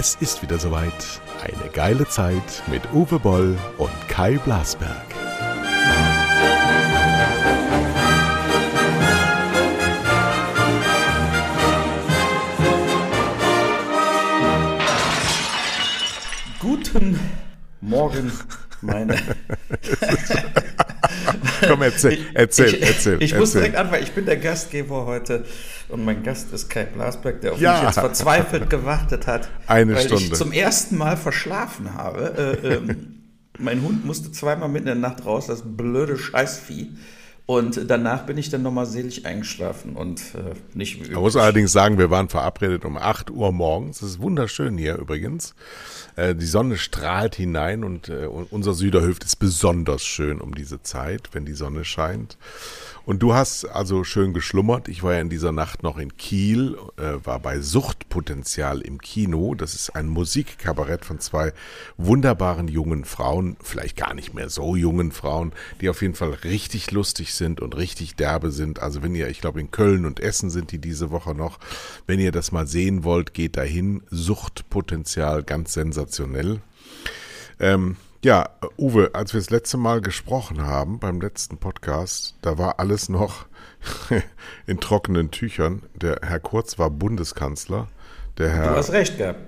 Es ist wieder soweit. Eine geile Zeit mit Uwe Boll und Kai Blasberg. Guten Morgen, meine. Komm, erzähl, erzähl, ich, erzähl. Ich erzähl. muss direkt anfangen. Ich bin der Gastgeber heute und mein Gast ist Kai Blasberg, der auf Ja. mich jetzt verzweifelt gewartet hat. Eine weil Stunde. ich zum ersten Mal verschlafen habe. Äh, ähm, mein Hund musste zweimal mitten in der Nacht raus, das blöde Scheißvieh. Und danach bin ich dann nochmal selig eingeschlafen und äh, nicht wie Man muss allerdings sagen, wir waren verabredet um 8 Uhr morgens. Es ist wunderschön hier übrigens. Äh, Die Sonne strahlt hinein und äh, unser Süderhöft ist besonders schön um diese Zeit, wenn die Sonne scheint. Und du hast also schön geschlummert. Ich war ja in dieser Nacht noch in Kiel, äh, war bei Suchtpotenzial im Kino. Das ist ein Musikkabarett von zwei wunderbaren jungen Frauen, vielleicht gar nicht mehr so jungen Frauen, die auf jeden Fall richtig lustig sind und richtig derbe sind. Also wenn ihr, ich glaube in Köln und Essen sind die diese Woche noch, wenn ihr das mal sehen wollt, geht dahin. Suchtpotenzial, ganz sensationell. Ähm, ja, Uwe, als wir das letzte Mal gesprochen haben, beim letzten Podcast, da war alles noch in trockenen Tüchern. Der Herr Kurz war Bundeskanzler. Der Du Herr, hast recht gehabt.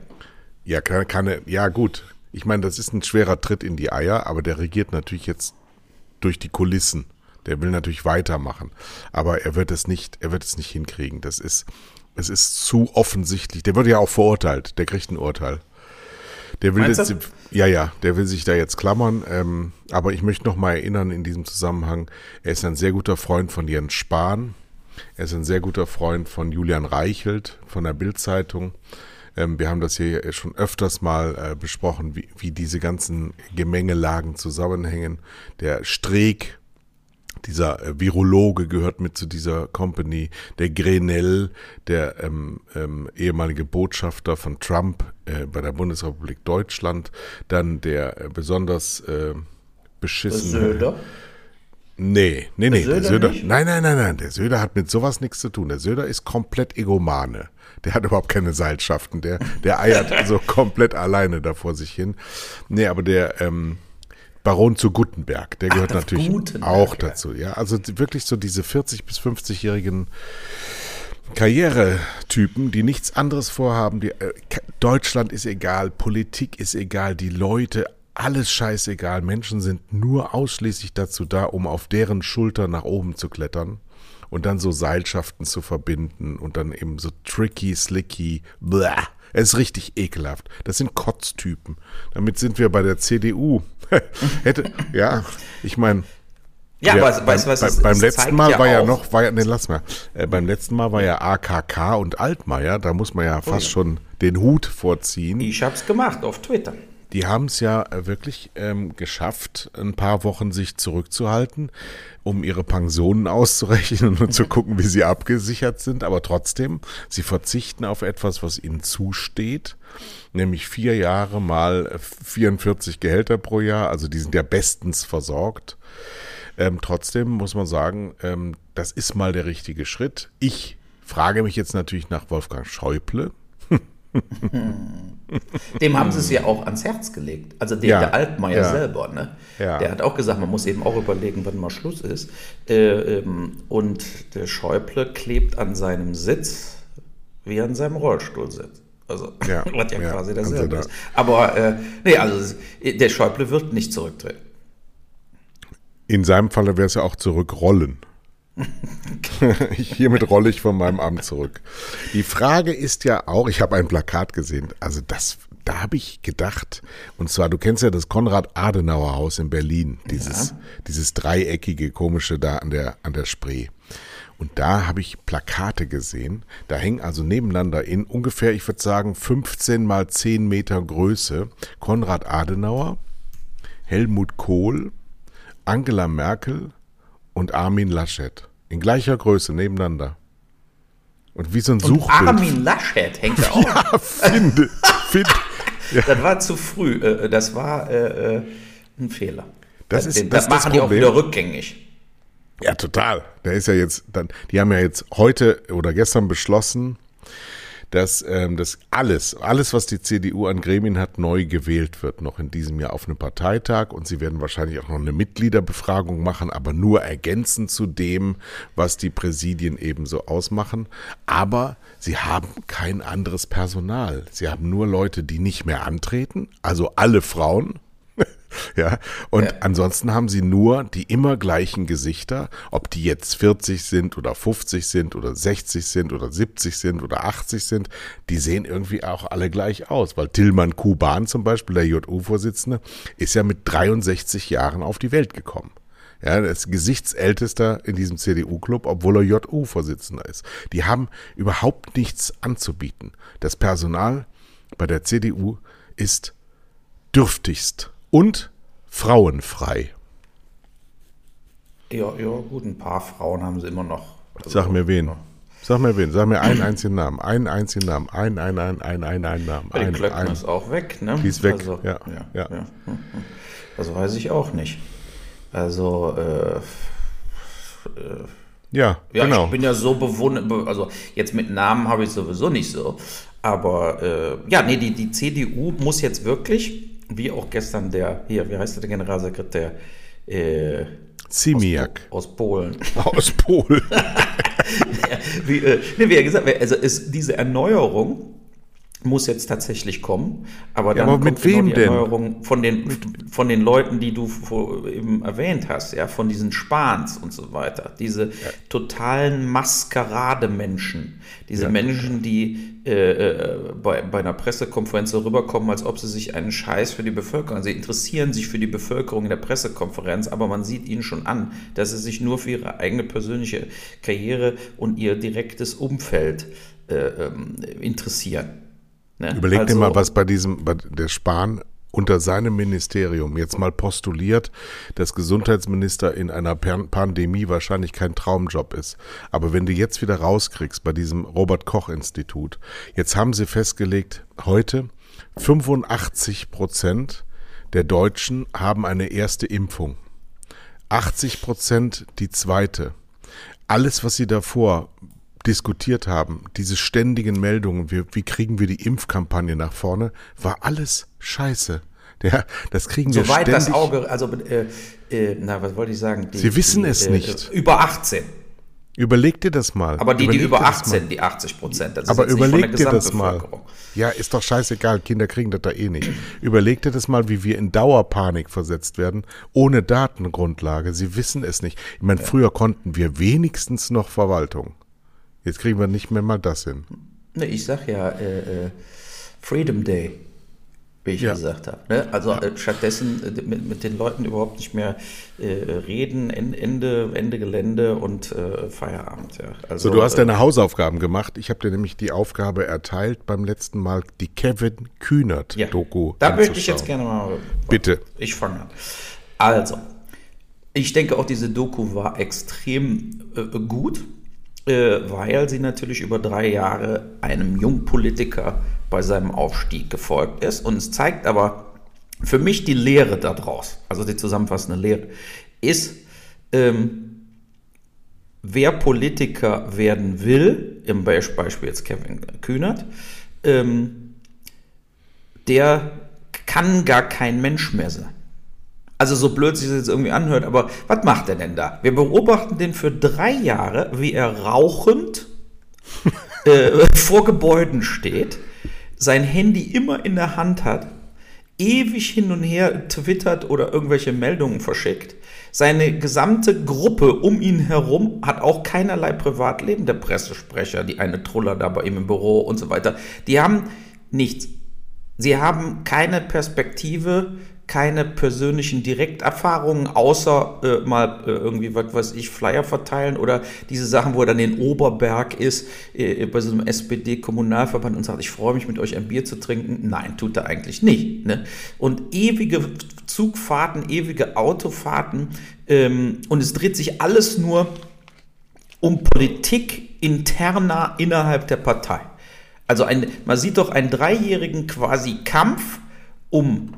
ja, kann, kann, ja gut. Ich meine, das ist ein schwerer Tritt in die Eier, aber der regiert natürlich jetzt durch die Kulissen. Der will natürlich weitermachen, aber er wird es nicht, er wird es nicht hinkriegen. Das ist, es ist zu offensichtlich. Der wird ja auch verurteilt. Der kriegt ein Urteil. Der will jetzt, ja, ja, der will sich da jetzt klammern. Ähm, aber ich möchte noch mal erinnern in diesem Zusammenhang, er ist ein sehr guter Freund von Jens Spahn. Er ist ein sehr guter Freund von Julian Reichelt von der Bild-Zeitung. Ähm, wir haben das hier schon öfters mal äh, besprochen, wie, wie diese ganzen Gemengelagen zusammenhängen. Der Streeck, dieser äh, Virologe gehört mit zu dieser Company, der Grenell, der ähm, ähm, ehemalige Botschafter von Trump äh, bei der Bundesrepublik Deutschland, dann der äh, besonders äh, beschissene Söder. Nee, nee, nee, der Söder Söder. nicht? Nein, nein, nein, nein, der Söder hat mit sowas nichts zu tun. Der Söder ist komplett egomane. Der hat überhaupt keine Seilschaften. Der, der eiert so komplett alleine da vor sich hin. Nee, aber der ähm, Baron zu Gutenberg, der gehört der natürlich Gutenberg, auch dazu. Ja, also wirklich so diese 40 bis 50-jährigen Karrieretypen, die nichts anderes vorhaben. Die, äh, Deutschland ist egal, Politik ist egal, die Leute, alles scheißegal. Menschen sind nur ausschließlich dazu da, um auf deren Schulter nach oben zu klettern und dann so Seilschaften zu verbinden und dann eben so tricky, slicky, blah. Es ist richtig ekelhaft. Das sind Kotztypen. Damit sind wir bei der CDU. Hätte, ja, ich meine, Ja, ja, aber weißt du was? beim, es- beim letzten Mal war ja noch, war ja, nee, lass mal. Äh, beim letzten Mal war ja AKK und Altmaier, da muss man ja fast schon den Hut vorziehen. Ich hab's gemacht auf Twitter. Die haben es ja äh, wirklich ähm, geschafft, ein paar Wochen sich zurückzuhalten, um ihre Pensionen auszurechnen und zu gucken, wie sie abgesichert sind. Aber trotzdem, sie verzichten auf etwas, was ihnen zusteht, nämlich vier Jahre mal äh, 44 Gehälter pro Jahr. Also die sind ja bestens versorgt. Ähm, trotzdem muss man sagen, ähm, das ist mal der richtige Schritt. Ich frage mich jetzt natürlich nach Wolfgang Schäuble. Dem haben sie es ja auch ans Herz gelegt. Also der, Ja, der Altmaier ja. selber, ne? Ja. Der hat auch gesagt, man muss eben auch überlegen, wann mal Schluss ist. Äh, ähm, und der Schäuble klebt an seinem Sitz wie an seinem Rollstuhlsitz. Also, Ja, was ja, quasi dasselbe da- ist. Aber, äh, nee, also der Schäuble wird nicht zurücktreten. In seinem Falle wäre es ja auch zurückrollen. Hiermit rolle ich von meinem Amt zurück. Die Frage ist ja auch, ich habe ein Plakat gesehen, also das, da habe ich gedacht, und zwar, du kennst ja das Konrad-Adenauer-Haus in Berlin, dieses, dieses dreieckige, komische da an der, an der Spree. Und da habe ich Plakate gesehen, da hängen also nebeneinander in ungefähr, ich würde sagen, 15 mal 10 Meter Größe Konrad Adenauer, Helmut Kohl, Angela Merkel und Armin Laschet. In gleicher Größe nebeneinander. Und wie so ein Suchbild. Armin Laschet hängt da auch. Ja, finde, finde. Das war zu früh. Äh, Das war äh, äh, ein Fehler. Das ist- Den- das das machen die auch wieder rückgängig. Ja, total. Der ist ja jetzt dann, die haben ja jetzt heute oder gestern beschlossen, dass ähm, das alles, alles, was die CDU an Gremien hat, neu gewählt wird, noch in diesem Jahr auf einem Parteitag. Und sie werden wahrscheinlich auch noch eine Mitgliederbefragung machen, aber nur ergänzend zu dem, was die Präsidien ebenso ausmachen. Aber sie haben kein anderes Personal. Sie haben nur Leute, die nicht mehr antreten, also alle Frauen ja, und ja. ansonsten haben sie nur die immer gleichen Gesichter, ob die jetzt 40 sind oder 50 sind oder 60 sind oder 70 sind oder 80 sind, die sehen irgendwie auch alle gleich aus, weil Tillmann Kuban zum Beispiel, der JU-Vorsitzende, ist ja mit 63 Jahren auf die Welt gekommen. Ja, er ist Gesichtsältester in diesem CDU-Club, obwohl er JU-Vorsitzender ist. Die haben überhaupt nichts anzubieten. Das Personal bei der CDU ist dürftigst und frauenfrei. Ja, ja, gut, ein paar Frauen haben sie immer noch. Also, Sag mir wen. Sag mir wen. Sag mir einen einzigen Namen. Einen einzigen Namen. Einen, einen, einen, einen, einen, einen Namen. Bei den Klöckner ist auch weg, ne? Die ist weg, also, ja, ja, ja. ja. Das weiß ich auch nicht. Also, äh, äh ja, ja, genau. ich bin ja so bewundert, also jetzt mit Namen habe ich sowieso nicht so, aber äh, ja, nee, die, die CDU muss jetzt wirklich wie auch gestern der, hier, wie heißt der Generalsekretär? Äh, Ziemiak. Aus, aus, Polen. Aus Polen. wie, äh, wie er gesagt hat, also ist diese Erneuerung muss jetzt tatsächlich kommen, aber dann ja, aber mit wem genau die Erneuerung von den von den Leuten, die du eben erwähnt hast, ja, von diesen Spahns und so weiter, diese ja. totalen Maskerademenschen, diese ja. Menschen, die äh, äh, bei, bei einer Pressekonferenz so rüberkommen, als ob sie sich einen Scheiß für die Bevölkerung, sie interessieren sich für die Bevölkerung in der Pressekonferenz, aber man sieht ihnen schon an, dass sie sich nur für ihre eigene persönliche Karriere und ihr direktes Umfeld äh, ähm, interessieren. Ne? Überleg also, dir mal, was bei diesem, bei der Spahn unter seinem Ministerium jetzt mal postuliert, dass Gesundheitsminister in einer Pandemie wahrscheinlich kein Traumjob ist. Aber wenn du jetzt wieder rauskriegst bei diesem Robert Koch Institut, jetzt haben sie festgelegt, heute 85 Prozent der Deutschen haben eine erste Impfung. 80 Prozent die zweite. Alles, was sie davor diskutiert haben, diese ständigen Meldungen, wie, wie kriegen wir die Impfkampagne nach vorne, war alles scheiße. Ja, das kriegen wir Soweit ständig. das Auge, also, äh, äh, na, was wollte ich sagen? Die, Sie wissen die, es äh, nicht. Über 18. Überleg dir das mal. Aber die, die über 18, die 80 Prozent, das ist Aber überleg dir das mal. Ja, ist doch scheißegal, Kinder kriegen das da eh nicht. überleg dir das mal, wie wir in Dauerpanik versetzt werden, ohne Datengrundlage. Sie wissen es nicht. Ich meine, ja. früher konnten wir wenigstens noch Verwaltung. Jetzt kriegen wir nicht mehr mal das hin. Ne, ich sag ja äh, äh, Freedom Day, wie ich ja. gesagt habe. Ne? Also ja. äh, stattdessen äh, mit, mit, den Leuten überhaupt nicht mehr äh, reden, Ende, Ende Gelände und äh, Feierabend. Ja. Also, so, du hast deine Hausaufgaben gemacht. Ich habe dir nämlich die Aufgabe erteilt, beim letzten Mal die Kevin Kühnert-Doku. Da möchte ich jetzt gerne mal. Bitte. Ich fange an. Also, ich denke auch, diese Doku war extrem gut weil sie natürlich über drei Jahre einem Jungpolitiker bei seinem Aufstieg gefolgt ist. Und es zeigt aber für mich die Lehre daraus, also die zusammenfassende Lehre, ist, ähm, wer Politiker werden will, im Beispiel jetzt Kevin Kühnert, ähm, der kann gar kein Mensch mehr sein. Also so blöd sich das jetzt irgendwie anhört, aber was macht er denn da? Wir beobachten den für drei Jahre, wie er rauchend äh, vor Gebäuden steht, sein Handy immer in der Hand hat, ewig hin und her twittert oder irgendwelche Meldungen verschickt. Seine gesamte Gruppe um ihn herum hat auch keinerlei Privatleben. Der Pressesprecher, die eine Truller da bei ihm im Büro und so weiter. Die haben nichts. Sie haben keine Perspektive, keine persönlichen Direkterfahrungen, außer äh, mal äh, irgendwie, was weiß ich, Flyer verteilen oder diese Sachen, wo er dann in Oberberg ist, äh, bei so einem SPD-Kommunalverband und sagt, ich freue mich mit euch ein Bier zu trinken. Nein, tut er eigentlich nicht. Ne? Und ewige Zugfahrten, ewige Autofahrten ähm, und es dreht sich alles nur um Politik interner innerhalb der Partei. Also ein, man sieht doch einen dreijährigen quasi Kampf um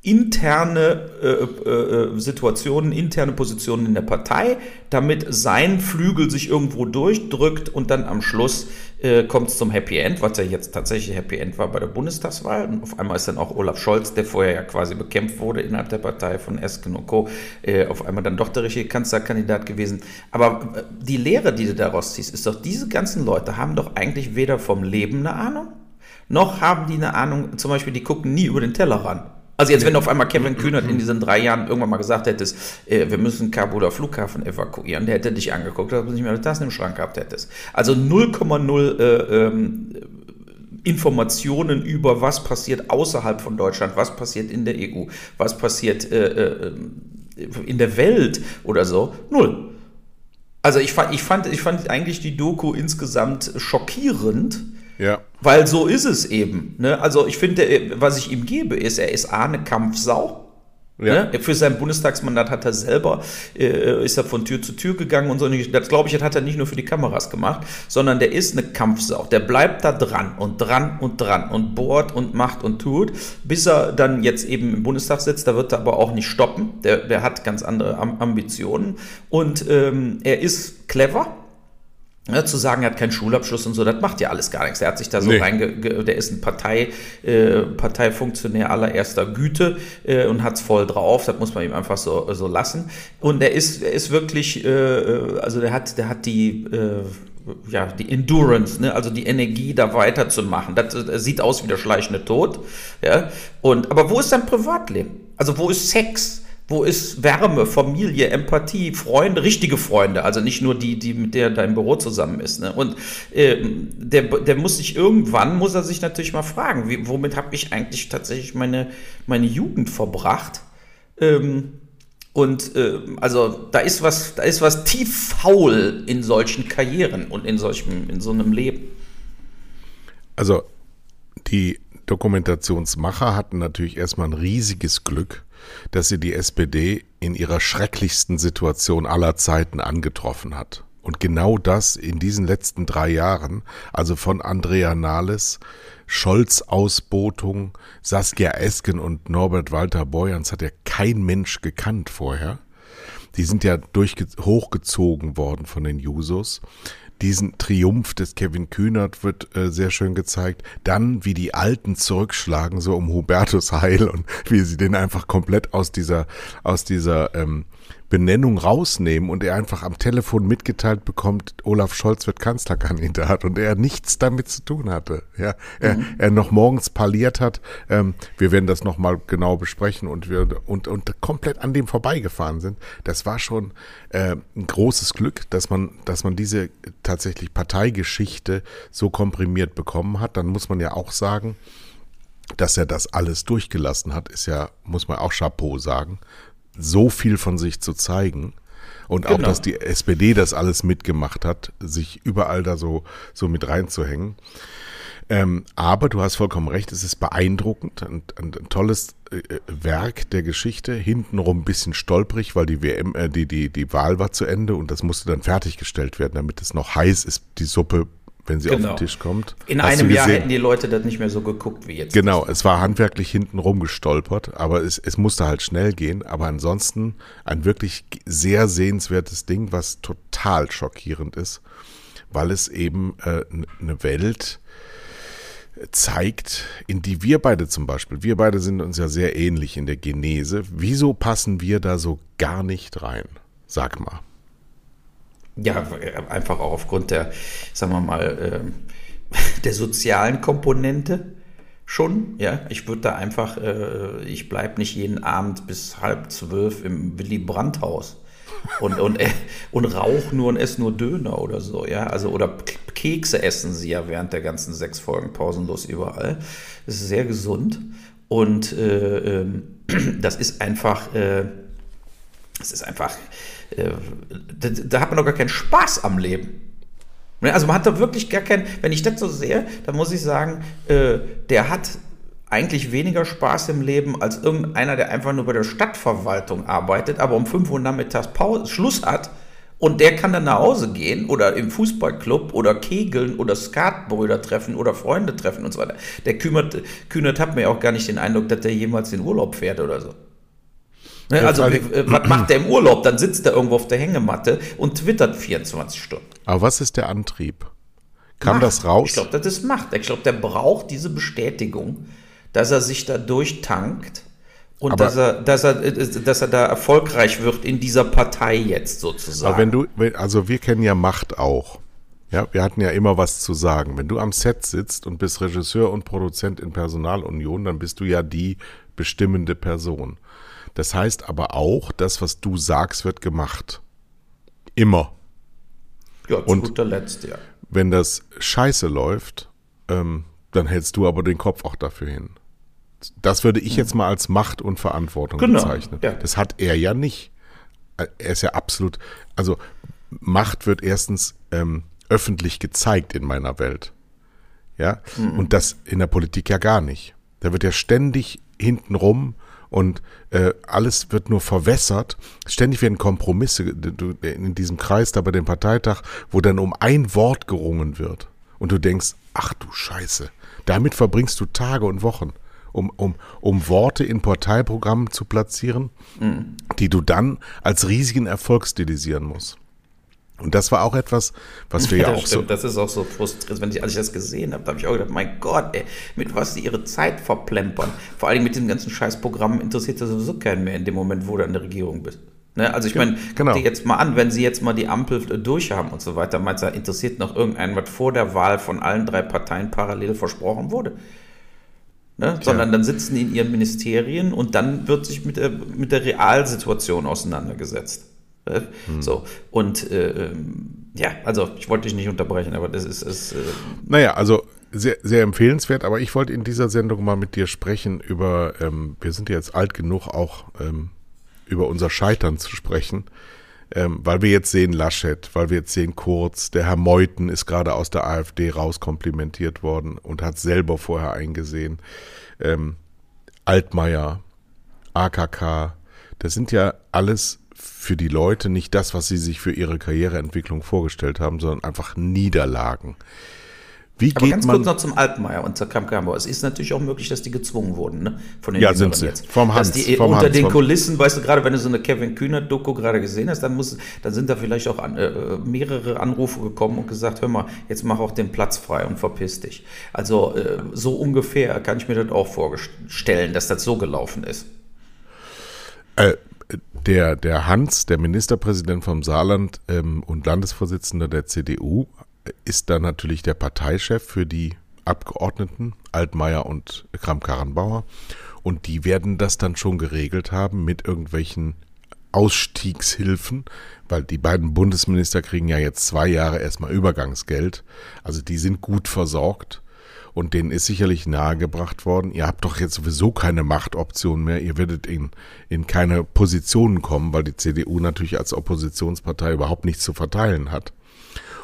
interne äh, äh, Situationen, interne Positionen in der Partei, damit sein Flügel sich irgendwo durchdrückt und dann am Schluss äh, kommt es zum Happy End, was ja jetzt tatsächlich Happy End war bei der Bundestagswahl. Und auf einmal ist dann auch Olaf Scholz, der vorher ja quasi bekämpft wurde innerhalb der Partei von Esken und Co., äh, auf einmal dann doch der richtige Kanzlerkandidat gewesen. Aber äh, die Lehre, die du daraus ziehst, ist doch, diese ganzen Leute haben doch eigentlich weder vom Leben eine Ahnung, noch haben die eine Ahnung, zum Beispiel, die gucken nie über den Teller ran. Also jetzt, wenn du auf einmal Kevin Kühnert in diesen drei Jahren irgendwann mal gesagt hättest, äh, wir müssen Kabuler Flughafen evakuieren, der hätte dich angeguckt, dass du nicht mehr eine Tassen im Schrank gehabt hättest. Also 0,0 äh, ähm, Informationen über, was passiert außerhalb von Deutschland, was passiert in der EU, was passiert äh, äh, in der Welt oder so, null. Also ich fand, ich fand, ich fand eigentlich die Doku insgesamt schockierend ja. Weil so ist es eben. Ne? Also ich finde, was ich ihm gebe, ist, er ist A, eine Kampfsau. Ja. Ne? Für sein Bundestagsmandat hat er selber, äh, ist er von Tür zu Tür gegangen und so. Das glaube ich, das hat er nicht nur für die Kameras gemacht, sondern der ist eine Kampfsau. Der bleibt da dran und dran und dran und bohrt und macht und tut, bis er dann jetzt eben im Bundestag sitzt. Da wird er aber auch nicht stoppen. Der, der hat ganz andere Ambitionen und ähm, er ist clever. Ja, zu sagen, er hat keinen Schulabschluss und so, das macht ja alles gar nichts. Er hat sich da so nee. reinge, der ist ein Partei, äh, Parteifunktionär allererster Güte äh, und hat's voll drauf. Das muss man ihm einfach so, so lassen. Und er ist, er ist wirklich, äh, äh also der hat, der hat die, äh, ja, die Endurance, ne? also die Energie, da weiterzumachen. Das, das sieht aus wie der schleichende Tod. Ja? Und, aber wo ist sein Privatleben? Also wo ist Sex? Wo ist Wärme, Familie, Empathie, Freunde, richtige Freunde, also nicht nur die, die mit der dein Büro zusammen ist. Ne? Und ähm, der, der muss sich irgendwann, muss er sich natürlich mal fragen, wie, womit habe ich eigentlich tatsächlich meine, meine Jugend verbracht? Ähm, und äh, also da ist was, da ist was tief faul in solchen Karrieren und in solchem, in so einem Leben. Also die Dokumentationsmacher hatten natürlich erstmal ein riesiges Glück, dass sie die SPD in ihrer schrecklichsten Situation aller Zeiten angetroffen hat. Und genau das in diesen letzten drei Jahren, also von Andrea Nahles, Scholz Ausbotung, Saskia Esken und Norbert Walter Borjans hat ja kein Mensch gekannt vorher. Die sind ja hochgezogen worden von den Jusos diesen Triumph des Kevin Kühnert wird äh, sehr schön gezeigt. Dann, wie die Alten zurückschlagen, so um Hubertus Heil und wie sie den einfach komplett aus dieser, aus dieser ähm, Benennung rausnehmen und er einfach am Telefon mitgeteilt bekommt, Olaf Scholz wird Kanzlerkandidat und er nichts damit zu tun hatte. Ja, er, mhm. er noch morgens parliert hat. Ähm, wir werden das nochmal genau besprechen und wir und, und komplett an dem vorbeigefahren sind. Das war schon äh, ein großes Glück, dass man, dass man diese tatsächlich Parteigeschichte so komprimiert bekommen hat. Dann muss man ja auch sagen, dass er das alles durchgelassen hat, ist ja, muss man auch Chapeau sagen so viel von sich zu zeigen. Und auch, genau. dass die SPD das alles mitgemacht hat, sich überall da so, so mit reinzuhängen. Ähm, aber du hast vollkommen recht, es ist beeindruckend, ein, ein, ein tolles äh, Werk der Geschichte, hintenrum ein bisschen stolprig, weil die WM, äh, die, die, die Wahl war zu Ende und das musste dann fertiggestellt werden, damit es noch heiß ist, die Suppe wenn sie genau. auf den Tisch kommt. In Hast einem Jahr hätten die Leute das nicht mehr so geguckt wie jetzt. Genau, es war handwerklich hinten rumgestolpert, aber es, es musste halt schnell gehen. Aber ansonsten ein wirklich sehr sehenswertes Ding, was total schockierend ist, weil es eben äh, eine Welt zeigt, in die wir beide zum Beispiel, wir beide sind uns ja sehr ähnlich in der Genese. Wieso passen wir da so gar nicht rein? Sag mal. Ja, einfach auch aufgrund der, sagen wir mal, äh, der sozialen Komponente schon. Ja, ich würde da einfach, äh, ich bleibe nicht jeden Abend bis halb zwölf im Willy Brandt Haus und, und, äh, und rauch nur und esse nur Döner oder so, ja. Also, oder Kekse essen sie ja während der ganzen sechs Folgen pausenlos überall. Das ist sehr gesund. Und äh, ähm, das ist einfach, äh, das ist einfach äh, da, da, hat man doch gar keinen Spaß am Leben. Ne, also man hat da wirklich gar keinen, wenn ich das so sehe, dann muss ich sagen, äh, der hat eigentlich weniger Spaß im Leben als irgendeiner, der einfach nur bei der Stadtverwaltung arbeitet, aber um 5 Uhr nachmittags Pause, Schluss hat Und der kann dann nach Hause gehen oder im Fußballclub oder kegeln oder Skatbrüder treffen oder Freunde treffen und so weiter. Der Kühnert, Kühnert hat mir auch gar nicht den Eindruck, dass der jemals in Urlaub fährt oder so. Ne, also, äh, was macht der im Urlaub? Dann sitzt er irgendwo auf der Hängematte und twittert 24 Stunden. Aber was ist der Antrieb? Kam Macht. das raus? Ich glaube, das ist Macht. Ich glaube, der braucht diese Bestätigung, dass er sich da durchtankt und aber, dass, er, dass, er, dass er da erfolgreich wird in dieser Partei jetzt sozusagen. Aber wenn du, also wir kennen ja Macht auch. Ja, wir hatten ja immer was zu sagen. Wenn du am Set sitzt und bist Regisseur und Produzent in Personalunion, dann bist du ja die bestimmende Person. Das heißt aber auch, das, was du sagst, wird gemacht. Immer. Ja, zu und guter Letzt, ja. Wenn das scheiße läuft, ähm, dann hältst du aber den Kopf auch dafür hin. Das würde ich jetzt mal als Macht und Verantwortung genau, bezeichnen. Ja. Das hat er ja nicht. Er ist ja absolut, also Macht wird erstens ähm, öffentlich gezeigt in meiner Welt. Ja, mhm. und das in der Politik ja gar nicht. Da wird ja ständig hintenrum und äh, alles wird nur verwässert. Ständig werden Kompromisse in diesem Kreis da bei dem Parteitag, wo dann um ein Wort gerungen wird. Und du denkst, ach du Scheiße, damit verbringst du Tage und Wochen um, um, um Worte in Parteiprogrammen zu platzieren, mhm. die du dann als riesigen Erfolg stilisieren musst. Und das war auch etwas, was wir ja, ja auch stimmt. so. Das ist auch so frustrierend. Wenn ich, als ich das gesehen habe, habe ich auch gedacht, mein Gott, ey, mit was sie ihre Zeit verplempern. Vor allem mit dem ganzen Scheißprogramm interessiert das sowieso keinen mehr in dem Moment, wo du an der Regierung bist. Ne? Also ich meine, genau. guck dir jetzt mal an, wenn sie jetzt mal die Ampel durchhaben und so weiter, meinst du, interessiert noch irgendeinen, was vor der Wahl von allen drei Parteien parallel versprochen wurde? Ne? sondern dann sitzen die in ihren Ministerien und dann wird sich mit der, mit der Realsituation auseinandergesetzt. Hm. So, und äh, ja, also ich wollte dich nicht unterbrechen, aber das ist. ist äh naja, also sehr, sehr empfehlenswert, aber ich wollte in dieser Sendung mal mit dir sprechen über, ähm, wir sind ja jetzt alt genug, auch ähm, über unser Scheitern zu sprechen. Ähm, weil wir jetzt sehen Laschet, weil wir jetzt sehen Kurz, der Herr Meuthen ist gerade aus der AfD rauskomplimentiert worden und hat selber vorher eingesehen. Ähm, Altmaier, AKK, das sind ja alles für die Leute nicht das, was sie sich für ihre Karriereentwicklung vorgestellt haben, sondern einfach Niederlagen. Wie Aber geht ganz man, kurz noch zum Altmaier und zur Kamkambo. Es ist natürlich auch möglich, dass die gezwungen wurden, ne? Von den ja, sind sie. Jetzt. Vom Hans. Dass die vom unter Hans, den Kulissen, weißt du, gerade wenn du so eine Kevin Kühner-Doku gerade gesehen hast, dann, muss, dann sind da vielleicht auch an, äh, mehrere Anrufe gekommen und gesagt, hör mal, jetzt mach auch den Platz frei und verpiss dich. Also äh, so ungefähr kann ich mir das auch vorstellen, dass das so gelaufen ist. Äh, der, der Hans, der Ministerpräsident vom Saarland ähm, und Landesvorsitzender der CDU, ist dann natürlich der Parteichef für die Abgeordneten, Altmaier und Kram-Karrenbauer. Und die werden das dann schon geregelt haben mit irgendwelchen Ausstiegshilfen, weil die beiden Bundesminister kriegen ja jetzt zwei Jahre erstmal Übergangsgeld. Also die sind gut versorgt. Und denen ist sicherlich nahegebracht worden, ihr habt doch jetzt sowieso keine Machtoption mehr, ihr werdet in, in keine Positionen kommen, weil die CDU natürlich als Oppositionspartei überhaupt nichts zu verteilen hat.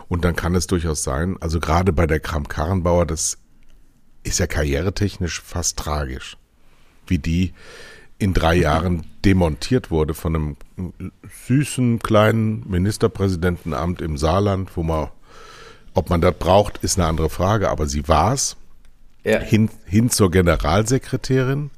Und dann kann es durchaus sein, also gerade bei der Kram-Karrenbauer, das ist ja karrieretechnisch fast tragisch, wie die in drei Jahren demontiert wurde von einem süßen kleinen Ministerpräsidentenamt im Saarland, wo man, ob man das braucht, ist eine andere Frage, aber sie war es, ja. hin, hin zur Generalsekretärin,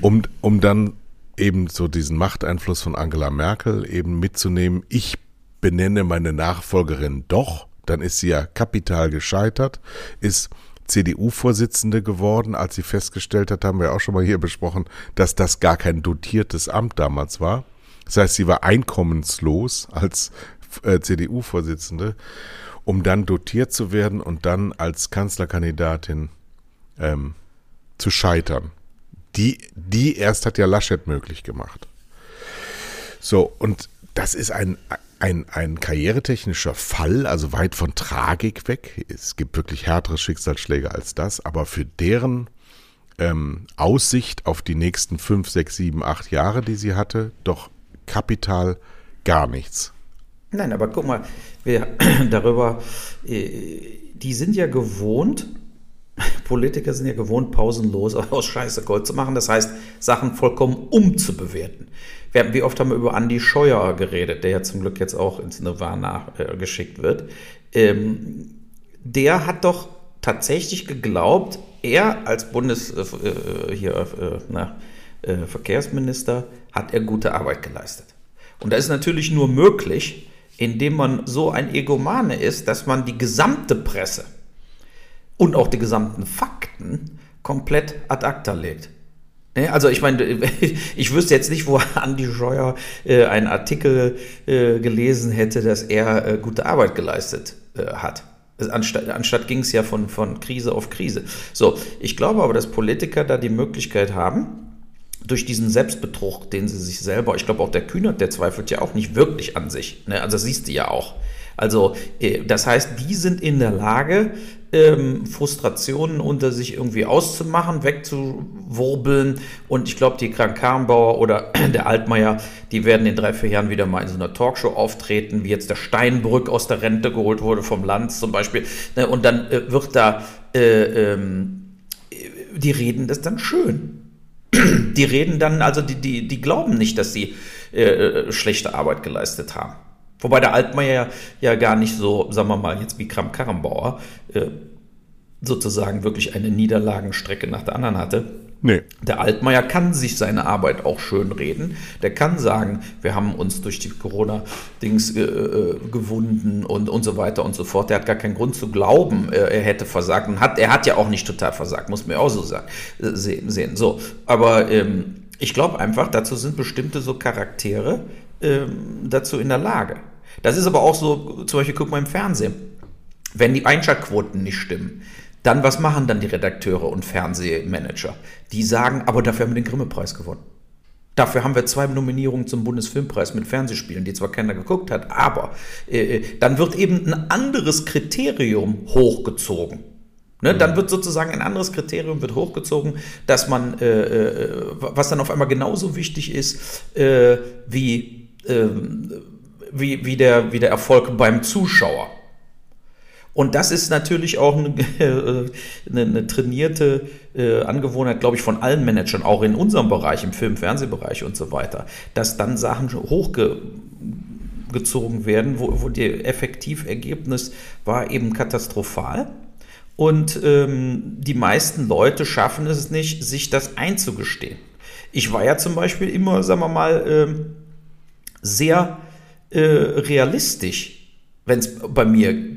um, um dann eben so diesen Machteinfluss von Angela Merkel eben mitzunehmen. Ich benenne meine Nachfolgerin doch, dann ist sie ja kapital gescheitert, ist CDU-Vorsitzende geworden, als sie festgestellt hat, haben wir auch schon mal hier besprochen, dass das gar kein dotiertes Amt damals war. Das heißt, sie war einkommenslos als äh, CDU-Vorsitzende, um dann dotiert zu werden und dann als Kanzlerkandidatin ähm, zu scheitern. Die, die erst hat ja Laschet möglich gemacht. So, und das ist ein, ein, ein karrieretechnischer Fall, also weit von Tragik weg. Es gibt wirklich härtere Schicksalsschläge als das, aber für deren ähm, Aussicht auf die nächsten fünf, sechs, sieben, acht Jahre, die sie hatte, doch kapital gar nichts. Nein, aber guck mal, wir darüber, äh, die sind ja gewohnt, Politiker sind ja gewohnt, pausenlos aus Scheiße Gold zu machen. Das heißt, Sachen vollkommen umzubewerten. Wie oft haben wir über Andy Scheuer geredet, der ja zum Glück jetzt auch ins Nirvana äh, geschickt wird. Ähm, der hat doch tatsächlich geglaubt, er als Bundes äh, hier, na, Verkehrsminister hat er gute Arbeit geleistet. Und das ist natürlich nur möglich, indem man so ein Egomane ist, dass man die gesamte Presse und auch die gesamten Fakten komplett ad acta legt. Ne, also ich meine, ich wüsste jetzt nicht, wo Andi Scheuer äh, einen Artikel äh, gelesen hätte, dass er äh, gute Arbeit geleistet hat. Anstatt, anstatt ging es ja von, von Krise auf Krise. So, ich glaube aber, dass Politiker da die Möglichkeit haben, durch diesen Selbstbetrug, den sie sich selber, ich glaube auch der Kühnert, der zweifelt ja auch nicht wirklich an sich. Ne? Also das siehst du ja auch. Also äh, das heißt, die sind in der Lage, ähm, Frustrationen unter sich irgendwie auszumachen, wegzuwurbeln. Und ich glaube, die Krank-Karrenbauer oder der Altmaier, die werden in drei, vier Jahren wieder mal in so einer Talkshow auftreten, wie jetzt der Steinbrück aus der Rente geholt wurde vom Land zum Beispiel. Ne? Und dann äh, wird da, äh, ähm, die reden das dann schön. Die reden dann, also die, die, die glauben nicht, dass sie äh, schlechte Arbeit geleistet haben. Wobei der Altmaier ja, ja gar nicht so, sagen wir mal, jetzt wie Kram Karrenbauer äh, sozusagen wirklich eine Niederlagenstrecke nach der anderen hatte. Nee. Der Altmaier kann sich seine Arbeit auch schön reden. Der kann sagen, wir haben uns durch die Corona-Dings äh, äh, gewunden und, und so weiter und so fort. Der hat gar keinen Grund zu glauben, äh, er hätte versagt. Und hat, er hat ja auch nicht total versagt, muss man auch so sagen, äh, sehen, sehen. So, aber ähm, ich glaube einfach, dazu sind bestimmte so Charaktere, ähm, dazu in der Lage. Das ist aber auch so, zum Beispiel guck mal im Fernsehen, wenn die Einschaltquoten nicht stimmen, dann was machen dann die Redakteure und Fernsehmanager? Die sagen, aber dafür haben wir den Grimme-Preis gewonnen. Dafür haben wir zwei Nominierungen zum Bundesfilmpreis mit Fernsehspielen, die zwar keiner geguckt hat, aber äh, dann wird eben ein anderes Kriterium hochgezogen. Ne, dann mhm. wird sozusagen ein anderes Kriterium wird hochgezogen, dass man, äh, äh, was dann auf einmal genauso wichtig ist äh, wie, äh, wie, wie, der, wie der Erfolg beim Zuschauer. Und das ist natürlich auch eine, eine, eine trainierte äh, Angewohnheit, glaube ich, von allen Managern, auch in unserem Bereich, im Film-, Fernsehbereich und so weiter, dass dann Sachen hochgezogen werden, wo, wo der Effektivergebnis war eben katastrophal. Und ähm, die meisten Leute schaffen es nicht, sich das einzugestehen. Ich war ja zum Beispiel immer, sagen wir mal, ähm, sehr äh, realistisch, wenn es bei mir äh,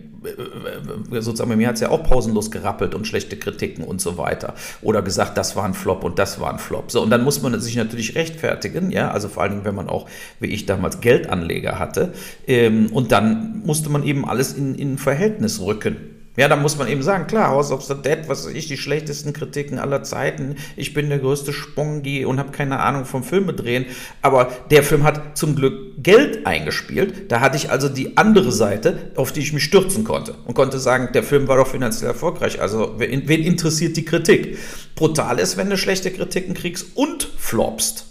sozusagen bei mir hat es ja auch pausenlos gerappelt und schlechte Kritiken und so weiter. Oder gesagt, das war ein Flop und das war ein Flop. So, und dann muss man sich natürlich rechtfertigen, ja, also vor allen Dingen, wenn man auch, wie ich damals, Geldanleger hatte. Ähm, und dann musste man eben alles in, in Verhältnis rücken. Ja, da muss man eben sagen, klar, House of the Dead, was weiß ich, die schlechtesten Kritiken aller Zeiten. Ich bin der größte Spongi und habe keine Ahnung vom Filme drehen. Aber der Film hat zum Glück Geld eingespielt. Da hatte ich also die andere Seite, auf die ich mich stürzen konnte. Und konnte sagen, der Film war doch finanziell erfolgreich. Also wen, interessiert die Kritik? Brutal ist, wenn du schlechte Kritiken kriegst und flopst.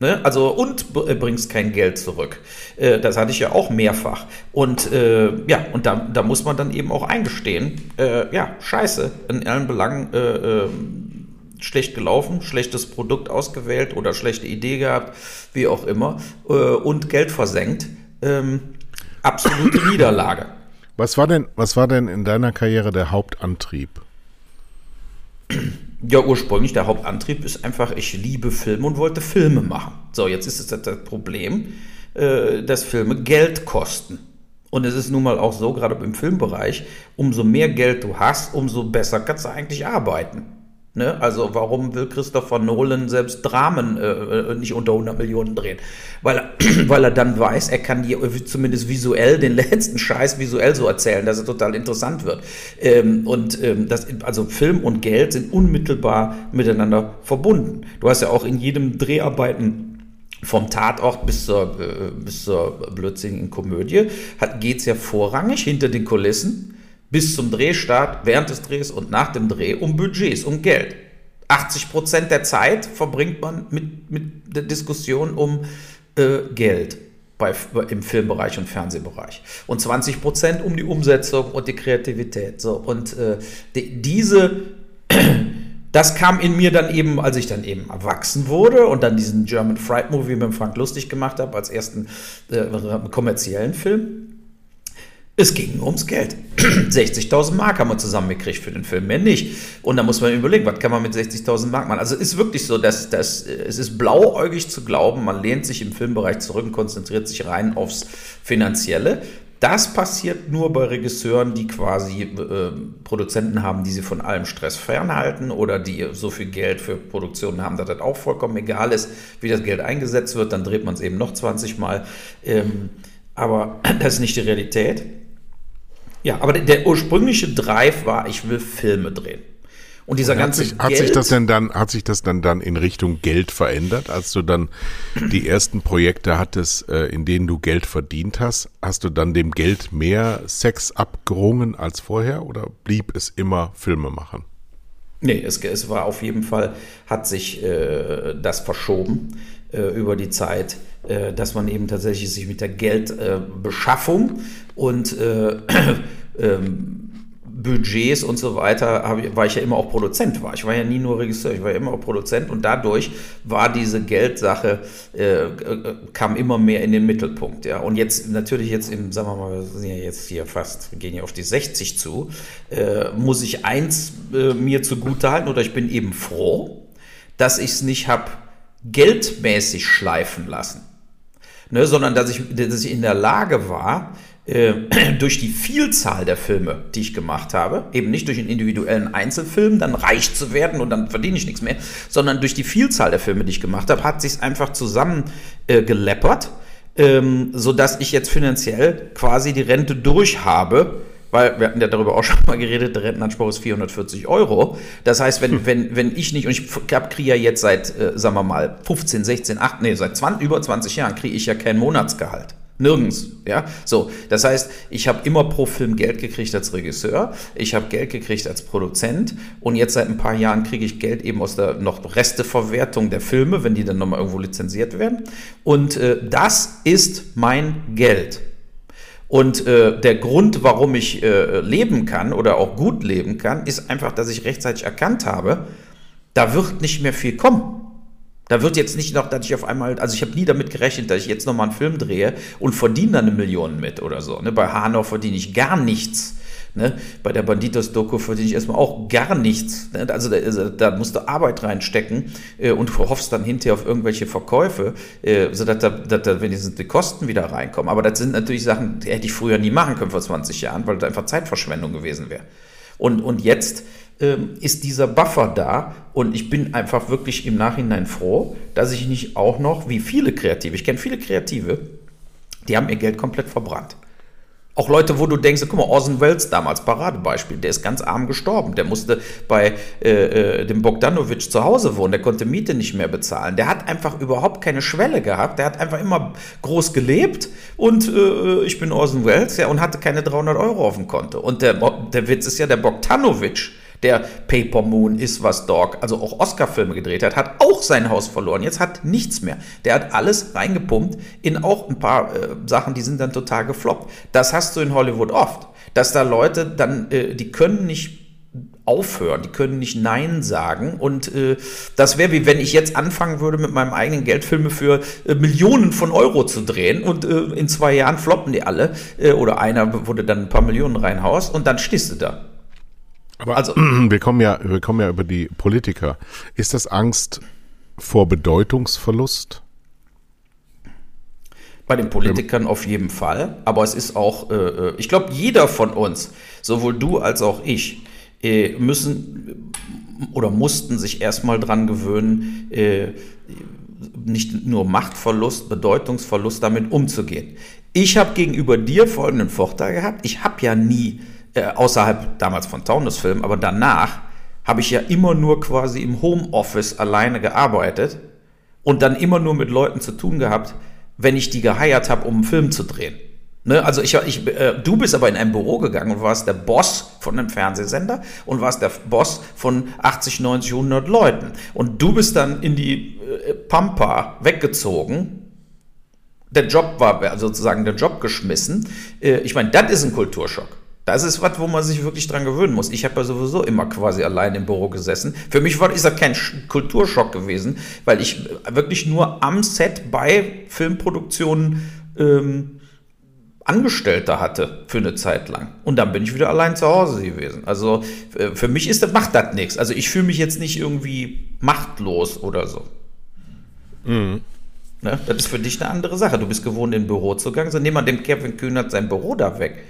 Ne? Also und äh, bringst kein Geld zurück. Äh, das hatte ich ja auch mehrfach. Und äh, ja, und da, da muss man dann eben auch eingestehen, äh, ja, scheiße, in allen Belangen äh, äh, schlecht gelaufen, schlechtes Produkt ausgewählt oder schlechte Idee gehabt, wie auch immer, und Geld versenkt. Ähm, absolute Niederlage. Was war denn, was war denn in deiner Karriere der Hauptantrieb? Ja, ursprünglich der Hauptantrieb ist einfach, ich liebe Filme und wollte Filme machen. So, jetzt ist es das Problem, äh, dass Filme Geld kosten. Und es ist nun mal auch so, gerade im Filmbereich, umso mehr Geld du hast, umso besser kannst du eigentlich arbeiten. Ne? Also warum will Christopher Nolan selbst Dramen äh, äh nicht unter 100 Millionen drehen? Weil er, weil er dann weiß, er kann die zumindest visuell den letzten Scheiß visuell so erzählen, dass er total interessant wird. Ähm, und ähm, das, also Film und Geld sind unmittelbar miteinander verbunden. Du hast ja auch in jedem Dreharbeiten vom Tatort bis zur, äh, bis zur blödsinnigen Komödie geht es ja vorrangig hinter den Kulissen bis zum Drehstart, während des Drehs und nach dem Dreh um Budgets, um Geld. 80 Prozent der Zeit verbringt man mit, mit der Diskussion um äh, Geld bei, im Filmbereich und Fernsehbereich. Und 20 Prozent um die Umsetzung und die Kreativität. So, und äh, die, diese, das kam in mir dann eben, als ich dann eben erwachsen wurde und dann diesen German Fright Movie mit Frank Lustig gemacht habe, als ersten äh, kommerziellen Film. Es ging nur ums Geld. 60.000 Mark haben wir zusammengekriegt für den Film, mehr nicht. Und da muss man überlegen, was kann man mit 60.000 Mark machen? Also ist wirklich so, dass, dass es ist blauäugig zu glauben, man lehnt sich im Filmbereich zurück und konzentriert sich rein aufs Finanzielle. Das passiert nur bei Regisseuren, die quasi äh, Produzenten haben, die sie von allem Stress fernhalten oder die so viel Geld für Produktionen haben, dass das auch vollkommen egal ist, wie das Geld eingesetzt wird. Dann dreht man es eben noch 20 Mal. Ähm, aber das ist nicht die Realität. Ja, aber der, der ursprüngliche Drive war, ich will Filme drehen. Und dieser und hat ganze sich, hat sich das denn dann hat sich das dann dann in Richtung Geld verändert, als du dann die ersten Projekte hattest, äh, in denen du Geld verdient hast, hast du dann dem Geld mehr Sex abgerungen als vorher oder blieb es immer Filme machen? Nee, es, es war auf jeden Fall hat sich äh, das verschoben äh, über die Zeit, dass man eben tatsächlich sich mit der Geldbeschaffung und äh, ähm, Budgets und so weiter, ich, war ich ja immer auch Produzent war. Ich war ja nie nur Regisseur, ich war ja immer auch Produzent und dadurch war diese Geldsache, äh, äh, kam immer mehr in den Mittelpunkt. Ja. Und jetzt natürlich jetzt im, sagen wir mal, wir sind ja jetzt hier fast, wir gehen ja auf die 60 zu, äh, muss ich eins äh, mir zugute halten oder ich bin eben froh, dass ich es nicht habe geldmäßig schleifen lassen, ne, sondern dass ich, dass ich in der Lage war, äh, durch die Vielzahl der Filme, die ich gemacht habe, eben nicht durch einen individuellen Einzelfilm, dann reich zu werden und dann verdiene ich nichts mehr, sondern durch die Vielzahl der Filme, die ich gemacht habe, hat sich einfach zusammen äh, ähm, sodass ich jetzt finanziell quasi die Rente durch habe weil wir hatten ja darüber auch schon mal geredet, der Rentenanspruch ist 440 Euro. Das heißt, wenn, hm. wenn, wenn ich nicht, und ich kriege ja jetzt seit, äh, sagen wir mal, 15, 16, 8, nee, seit 20, über 20 Jahren kriege ich ja kein Monatsgehalt. Nirgends, ja. So, das heißt, ich habe immer pro Film Geld gekriegt als Regisseur, ich habe Geld gekriegt als Produzent und jetzt seit ein paar Jahren kriege ich Geld eben aus der noch Resteverwertung der Filme, wenn die dann nochmal irgendwo lizenziert werden. Und äh, das ist mein Geld. Und äh, der Grund, warum ich äh, leben kann oder auch gut leben kann, ist einfach, dass ich rechtzeitig erkannt habe, da wird nicht mehr viel kommen. Da wird jetzt nicht noch, dass ich auf einmal, also ich habe nie damit gerechnet, dass ich jetzt nochmal einen Film drehe und verdiene dann eine Million mit oder so. Ne? Bei Hanau verdiene ich gar nichts. Ne? Bei der Banditos-Doku verdiene ich erstmal auch gar nichts. Ne? Also da, also da, musst du Arbeit reinstecken äh, und hoffst dann hinterher auf irgendwelche Verkäufe, äh, sodass da, dass da wenigstens die Kosten wieder reinkommen. Aber das sind natürlich Sachen, die hätte ich früher nie machen können vor 20 Jahren, weil das einfach Zeitverschwendung gewesen wäre. Und, und jetzt ähm, ist dieser Buffer da und ich bin einfach wirklich im Nachhinein froh, dass ich nicht auch noch, wie viele Kreative, ich kenne viele Kreative, die haben ihr Geld komplett verbrannt. Auch Leute, wo du denkst, guck mal, Orson Welles damals, Paradebeispiel, der ist ganz arm gestorben. Der musste bei äh, äh, dem Bogdanovic zu Hause wohnen, der konnte Miete nicht mehr bezahlen. Der hat einfach überhaupt keine Schwelle gehabt. Der hat einfach immer groß gelebt und äh, ich bin Orson Welles ja, und hatte keine 300 Euro auf dem Konto. Und der, der Witz ist ja, der Bogdanovic, der Paper Moon ist was Dog, also auch Oscar-Filme gedreht hat, hat auch sein Haus verloren. Jetzt hat nichts mehr. Der hat alles reingepumpt in auch ein paar äh, Sachen, die sind dann total gefloppt. Das hast du in Hollywood oft, dass da Leute dann, äh, die können nicht aufhören, die können nicht Nein sagen. Und äh, das wäre wie wenn ich jetzt anfangen würde, mit meinem eigenen Geld Filme für äh, Millionen von Euro zu drehen und äh, in zwei Jahren floppen die alle äh, oder einer wurde dann ein paar Millionen reinhaust und dann stehst du da. Aber also, wir kommen ja, wir kommen ja über die Politiker. Ist das Angst vor Bedeutungsverlust? Bei den Politikern auf jeden Fall, aber es ist auch, äh, äh, ich glaube, jeder von uns, sowohl du als auch ich, äh, müssen oder mussten sich erstmal dran gewöhnen, äh, nicht nur Machtverlust, Bedeutungsverlust damit umzugehen. Ich habe gegenüber dir folgenden Vorteil gehabt. Ich habe ja nie äh, außerhalb damals von Taunusfilm, aber danach habe ich ja immer nur quasi im Homeoffice alleine gearbeitet und dann immer nur mit Leuten zu tun gehabt, wenn ich die geheiert habe, um einen Film zu drehen. Ne, also ich, ich, äh, du bist aber in ein Büro gegangen und warst der Boss von einem Fernsehsender und warst der Boss von 80, 90, 100 Leuten. Und du bist dann in die äh, Pampa weggezogen der Job war sozusagen der Job geschmissen. Äh, ich meine, das ist ein Kulturschock. Das ist was, wo man sich wirklich dran gewöhnen muss. Ich habe ja sowieso immer quasi allein im Büro gesessen. Für mich war ist das kein Kulturschock gewesen, weil ich wirklich nur am Set bei Filmproduktionen ähm, Angestellte hatte für eine Zeit lang. Und dann bin ich wieder allein zu Hause gewesen. Also äh, für mich ist das, macht das nichts. Also ich fühle mich jetzt nicht irgendwie machtlos oder so. Mhm. Ne? Das ist für dich eine andere Sache. Du bist gewohnt, in ein Büro zu gehen. So nehmen wir dem Kevin Kühnert sein Büro da weg.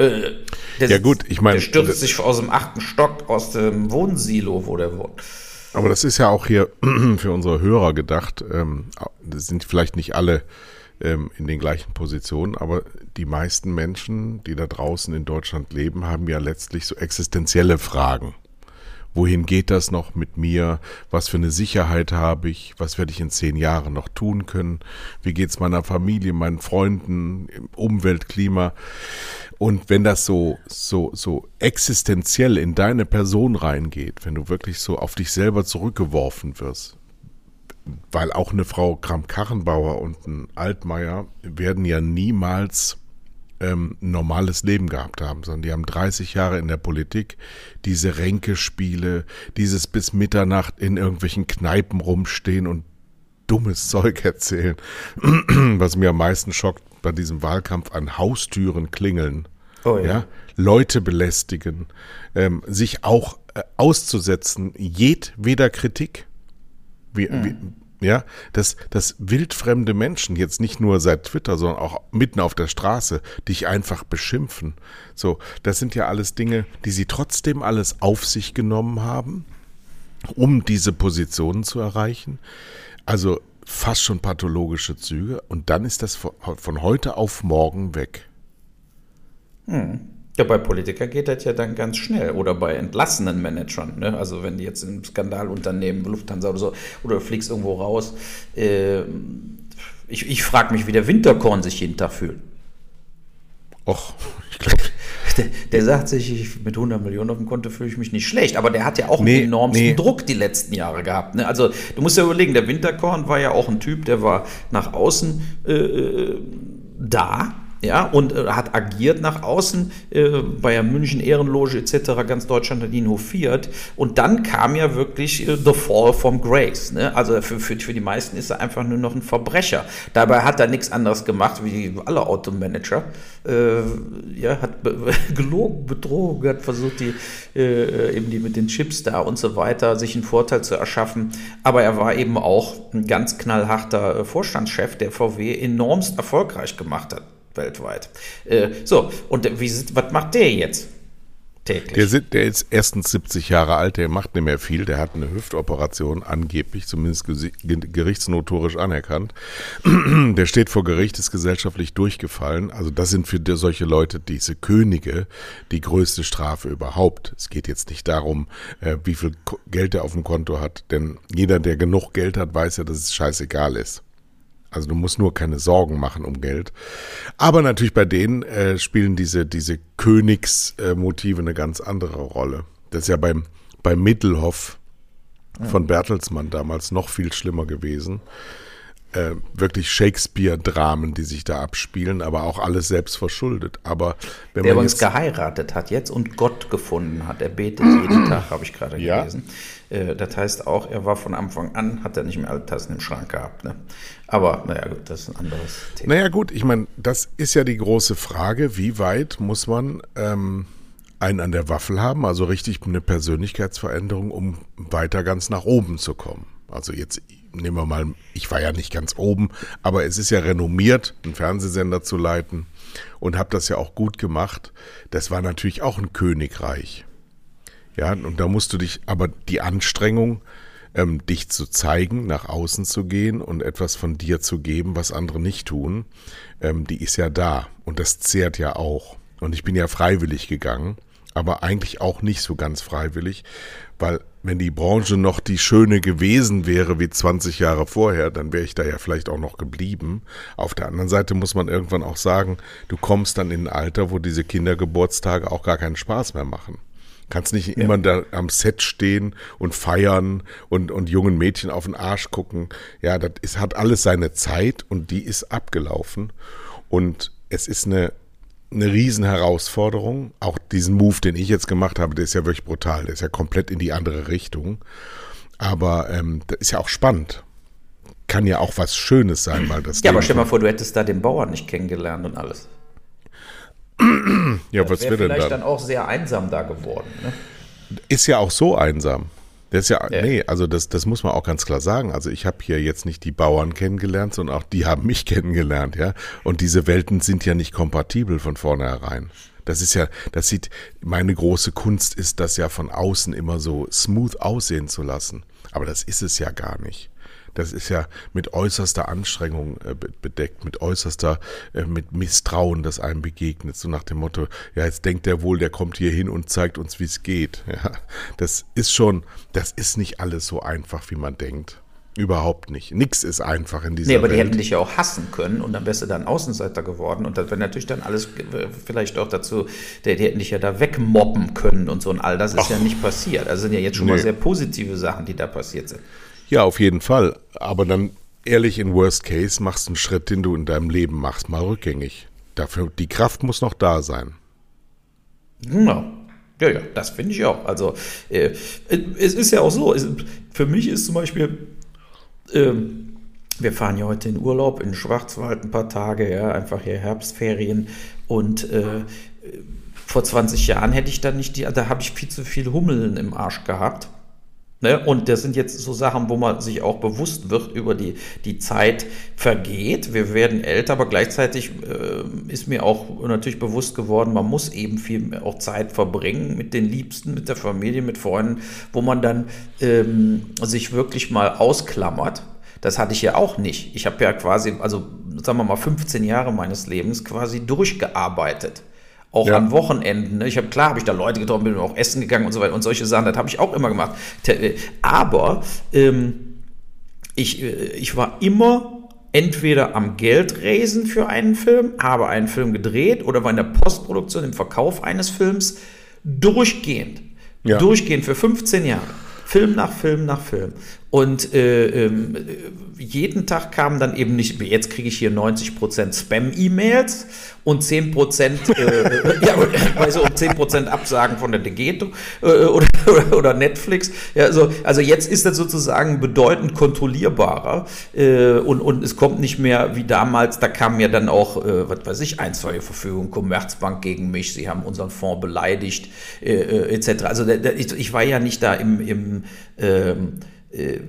Äh, der, ja gut, ich meine. Der stürzt sich aus dem achten Stock aus dem Wohnsilo, wo der wohnt. Aber das ist ja auch hier für unsere Hörer gedacht. Ähm, das sind vielleicht nicht alle ähm, in den gleichen Positionen, aber die meisten Menschen, die da draußen in Deutschland leben, haben ja letztlich so existenzielle Fragen. Wohin geht das noch mit mir? Was für eine Sicherheit habe ich? Was werde ich in zehn Jahren noch tun können? Wie geht es meiner Familie, meinen Freunden, Umwelt, Klima? Und wenn das so, so, so existenziell in deine Person reingeht, wenn du wirklich so auf dich selber zurückgeworfen wirst, weil auch eine Frau Kram-Karrenbauer und ein Altmaier werden ja niemals ähm, normales Leben gehabt haben, sondern die haben 30 Jahre in der Politik diese Ränkespiele, dieses bis Mitternacht in irgendwelchen Kneipen rumstehen und dummes Zeug erzählen. Was mir am meisten schockt bei diesem Wahlkampf an Haustüren klingeln. Oh ja. ja. Leute belästigen, ähm, sich auch äh, auszusetzen, jedweder Kritik. Wie, mhm. wie, ja, dass, dass wildfremde Menschen jetzt nicht nur seit Twitter, sondern auch mitten auf der Straße dich einfach beschimpfen. So, das sind ja alles Dinge, die sie trotzdem alles auf sich genommen haben, um diese Positionen zu erreichen. Also fast schon pathologische Züge und dann ist das von heute auf morgen weg. Hm. Ja, bei Politikern geht das ja dann ganz schnell. Oder bei entlassenen Managern. Ne? Also wenn die jetzt im Skandalunternehmen, Lufthansa oder so, oder du fliegst irgendwo raus. Äh, ich ich frage mich, wie der Winterkorn sich jeden Tag fühlt. Och, ich glaube. Der, der, sagt sich, ich, mit 100 Millionen auf dem Konto fühle ich mich nicht schlecht, aber der hat ja auch nee, einen enormsten nee. Druck die letzten Jahre gehabt. Ne? Also du musst ja überlegen, der Winterkorn war ja auch ein Typ, der war nach außen äh, äh da, ja, und äh, hat agiert nach außen, äh, Bayern München, Ehrenloge etc., ganz Deutschland hat ihn hofiert. Und dann kam ja wirklich äh, The Fall from Grace. Ne? Also für, für, für die meisten ist er einfach nur noch ein Verbrecher. Dabei hat er nichts anderes gemacht wie alle Automanager. Äh, ja, hat gelogen, betrogen, hat versucht, die, äh, eben die mit den Chips da und so weiter, sich einen Vorteil zu erschaffen. Aber er war eben auch ein ganz knallharter äh, Vorstandschef, der VW enormst erfolgreich gemacht hat weltweit. Äh, so, und wie, was macht der jetzt? Täglich? Der, der, ist erstens 70 Jahre alt, der macht nicht mehr viel, der hat eine Hüftoperation angeblich, zumindest gerichtsnotorisch anerkannt. Der steht vor Gericht, ist gesellschaftlich durchgefallen. Also das sind für solche Leute diese Könige die größte Strafe überhaupt. Es geht jetzt nicht darum, äh, wie viel Geld er auf dem Konto hat, denn jeder, der genug Geld hat, weiß ja, dass es scheißegal ist. Also du musst nur keine Sorgen machen um Geld. Aber natürlich bei denen äh, spielen diese, diese Königsmotive äh, eine ganz andere Rolle. Das ist ja beim, beim Mittelhoff von Bertelsmann damals noch viel schlimmer gewesen. Äh, wirklich Shakespeare-Dramen, die sich da abspielen, aber auch alles selbst verschuldet. Aber wenn Der man übrigens geheiratet hat jetzt und Gott gefunden hat. Er betet jeden Tag, habe ich gerade ja. gelesen. Äh, das heißt auch, er war von Anfang an, hat er nicht mehr alle Tassen im Schrank gehabt. Ne? Aber naja, gut, das ist ein anderes Thema. Naja, gut, ich meine, das ist ja die große Frage, wie weit muss man ähm, einen an der Waffel haben, also richtig eine Persönlichkeitsveränderung, um weiter ganz nach oben zu kommen. Also jetzt nehmen wir mal, ich war ja nicht ganz oben, aber es ist ja renommiert, einen Fernsehsender zu leiten und habe das ja auch gut gemacht. Das war natürlich auch ein Königreich. Ja, und da musst du dich, aber die Anstrengung, ähm, dich zu zeigen, nach außen zu gehen und etwas von dir zu geben, was andere nicht tun, ähm, die ist ja da. Und das zehrt ja auch. Und ich bin ja freiwillig gegangen, aber eigentlich auch nicht so ganz freiwillig, weil wenn die Branche noch die schöne gewesen wäre wie 20 Jahre vorher, dann wäre ich da ja vielleicht auch noch geblieben. Auf der anderen Seite muss man irgendwann auch sagen, du kommst dann in ein Alter, wo diese Kindergeburtstage auch gar keinen Spaß mehr machen. Kannst nicht ja. immer da am Set stehen und feiern und, und jungen Mädchen auf den Arsch gucken. Ja, das ist, hat alles seine Zeit und die ist abgelaufen. Und es ist eine, eine Riesenherausforderung. Auch diesen Move, den ich jetzt gemacht habe, der ist ja wirklich brutal. Der ist ja komplett in die andere Richtung. Aber ähm, das ist ja auch spannend. Kann ja auch was Schönes sein, weil das. Ja, aber stell mal vor, du hättest da den Bauern nicht kennengelernt und alles. ja, das was wird denn da? vielleicht dann auch sehr einsam da geworden. Ne? Ist ja auch so einsam. Das ist ja, ja, nee, also das, das muss man auch ganz klar sagen. Also ich habe hier jetzt nicht die Bauern kennengelernt, sondern auch die haben mich kennengelernt, ja. Und diese Welten sind ja nicht kompatibel von vornherein. Das ist ja, das sieht, meine große Kunst ist, das ja von außen immer so smooth aussehen zu lassen. Aber das ist es ja gar nicht. Das ist ja mit äußerster Anstrengung äh, bedeckt, mit äußerster, äh, mit Misstrauen, das einem begegnet. So nach dem Motto, ja, jetzt denkt der wohl, der kommt hier hin und zeigt uns, wie es geht. Ja, das ist schon, das ist nicht alles so einfach, wie man denkt. Überhaupt nicht. Nix ist einfach in dieser Welt. Nee, aber Welt. die hätten dich ja auch hassen können und dann wärst du dann Außenseiter geworden und das wäre natürlich dann alles vielleicht auch dazu, die, die, hätten dich ja da wegmobben können und so und all das ist Ach, ja nicht passiert. Also sind ja jetzt schon nee. mal sehr positive Sachen, die da passiert sind. Ja, auf jeden Fall. Aber dann ehrlich, in Worst Case machst du einen Schritt, den du in deinem Leben machst, mal rückgängig. Dafür, die Kraft muss noch da sein. Genau. Ja, ja, das finde ich auch. Also, äh, es ist ja auch so, es, für mich ist zum Beispiel, äh, wir fahren ja heute in Urlaub in Schwarzwald ein paar Tage, ja, einfach hier Herbstferien und äh, vor 20 Jahren hätte ich da nicht die, da habe ich viel zu viel Hummeln im Arsch gehabt. Ne? Und das sind jetzt so Sachen, wo man sich auch bewusst wird, über die, die Zeit vergeht. Wir werden älter, aber gleichzeitig äh, ist mir auch natürlich bewusst geworden, man muss eben viel auch Zeit verbringen mit den Liebsten, mit der Familie, mit Freunden, wo man dann ähm, sich wirklich mal ausklammert. Das hatte ich ja auch nicht. Ich habe ja quasi, also sagen wir mal, 15 Jahre meines Lebens quasi durchgearbeitet auch ja. an Wochenenden. Ne? Ich habe klar, habe ich da Leute getroffen, bin auch essen gegangen und so weiter und solche Sachen. Das habe ich auch immer gemacht. Äh, aber ähm, ich, äh, ich war immer entweder am Geldraisen für einen Film, habe einen Film gedreht oder war in der Postproduktion, im Verkauf eines Films durchgehend. Ja. Durchgehend für 15 Jahre. Film nach Film nach Film. Und äh, äh, jeden Tag kamen dann eben nicht, jetzt kriege ich hier 90% Spam-E-Mails und 10%, äh, ja, also um 10% Absagen von der Degeto äh, oder, oder, Netflix. Ja, also, also jetzt ist das sozusagen bedeutend kontrollierbarer äh, und, und es kommt nicht mehr wie damals, da kamen ja dann auch, äh, was weiß ich, Einstweigeverfügung, Commerzbank gegen mich, sie haben unseren Fonds beleidigt, äh, äh, etc. Also da, da, ich, ich, war ja nicht da im, im ähm, äh,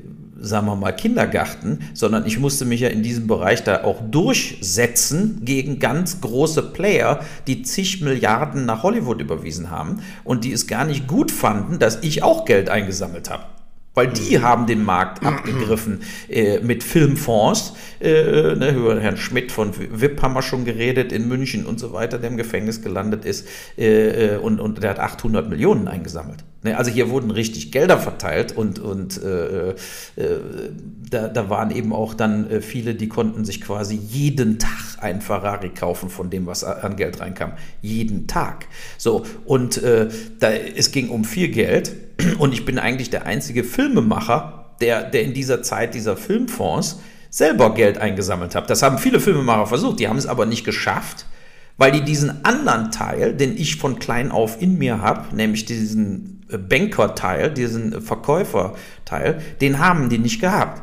sagen wir mal, Kindergarten, sondern ich musste mich ja in diesem Bereich da auch durchsetzen gegen ganz große Player, die zig Milliarden nach Hollywood überwiesen haben und die es gar nicht gut fanden, dass ich auch Geld eingesammelt habe. Weil die mhm. haben den Markt abgegriffen äh, mit Filmfonds. Äh, ne, über Herrn Schmidt von WIP haben wir schon geredet in München und so weiter, der im Gefängnis gelandet ist. Äh, äh und, und der hat 800 Millionen eingesammelt. Ne, also hier wurden richtig Gelder verteilt und, und äh, äh, da, da waren eben auch dann äh, viele, die konnten sich quasi jeden Tag ein Ferrari kaufen von dem, was an Geld reinkam. Jeden Tag. So, und äh, da, es ging um viel Geld und ich bin eigentlich der einzige Filmemacher, der, der in dieser Zeit dieser Filmfonds selber Geld eingesammelt hat. Das haben viele Filmemacher versucht, die haben es aber nicht geschafft, weil die diesen anderen Teil, den ich von klein auf in mir habe, nämlich diesen Banker-Teil, diesen Verkäufer-Teil, den haben die nicht gehabt.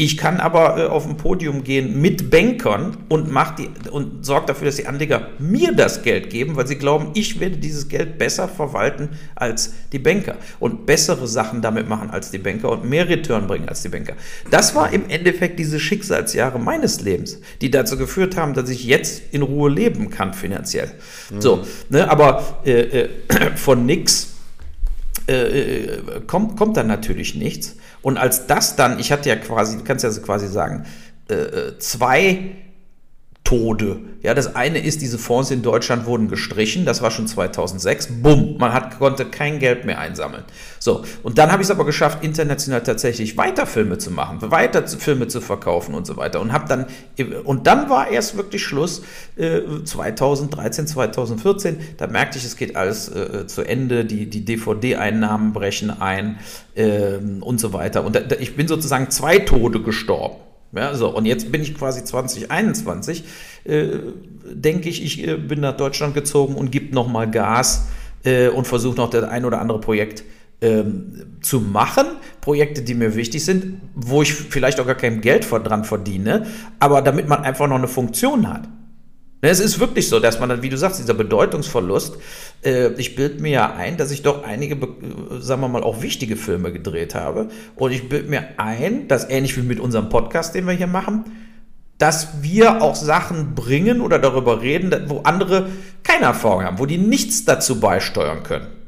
Ich kann aber äh, auf ein Podium gehen mit Bankern und mach die und sorge dafür, dass die Anleger mir das Geld geben, weil sie glauben, ich werde dieses Geld besser verwalten als die Banker und bessere Sachen damit machen als die Banker und mehr Return bringen als die Banker. Das war im Endeffekt diese Schicksalsjahre meines Lebens, die dazu geführt haben, dass ich jetzt in Ruhe leben kann finanziell. Mhm. So, ne, aber äh, äh, von nix äh, äh, kommt, kommt dann natürlich nichts. Und als das dann, ich hatte ja quasi, du kannst ja quasi sagen, äh, äh, zwei Tode. Ja, das eine ist, diese Fonds in Deutschland wurden gestrichen, das war schon 2006. Bumm, man hat, konnte kein Geld mehr einsammeln. So, und dann habe ich es aber geschafft, international tatsächlich weiter Filme zu machen, weiter Filme zu verkaufen und so weiter. Und habe dann, und dann war erst wirklich Schluss, äh, 2013, 2014, da merkte ich, es geht alles äh, zu Ende, die, die DVD-Einnahmen brechen ein äh, und so weiter. Und da, ich bin sozusagen zwei Tode gestorben. Ja, so, und jetzt bin ich quasi 2021, äh, denke ich, ich äh, bin nach Deutschland gezogen und gebe nochmal Gas äh, und versuche noch das ein oder andere Projekt ähm, zu machen. Projekte, die mir wichtig sind, wo ich vielleicht auch gar kein Geld dran verdiene, aber damit man einfach noch eine Funktion hat. Es ist wirklich so, dass man dann, wie du sagst, dieser Bedeutungsverlust, äh, ich bilde mir ja ein, dass ich doch einige, äh, sagen wir mal, auch wichtige Filme gedreht habe. Und ich bilde mir ein, dass ähnlich wie mit unserem Podcast, den wir hier machen, dass wir auch Sachen bringen oder darüber reden, wo andere keine Erfahrung haben, wo die nichts dazu beisteuern können.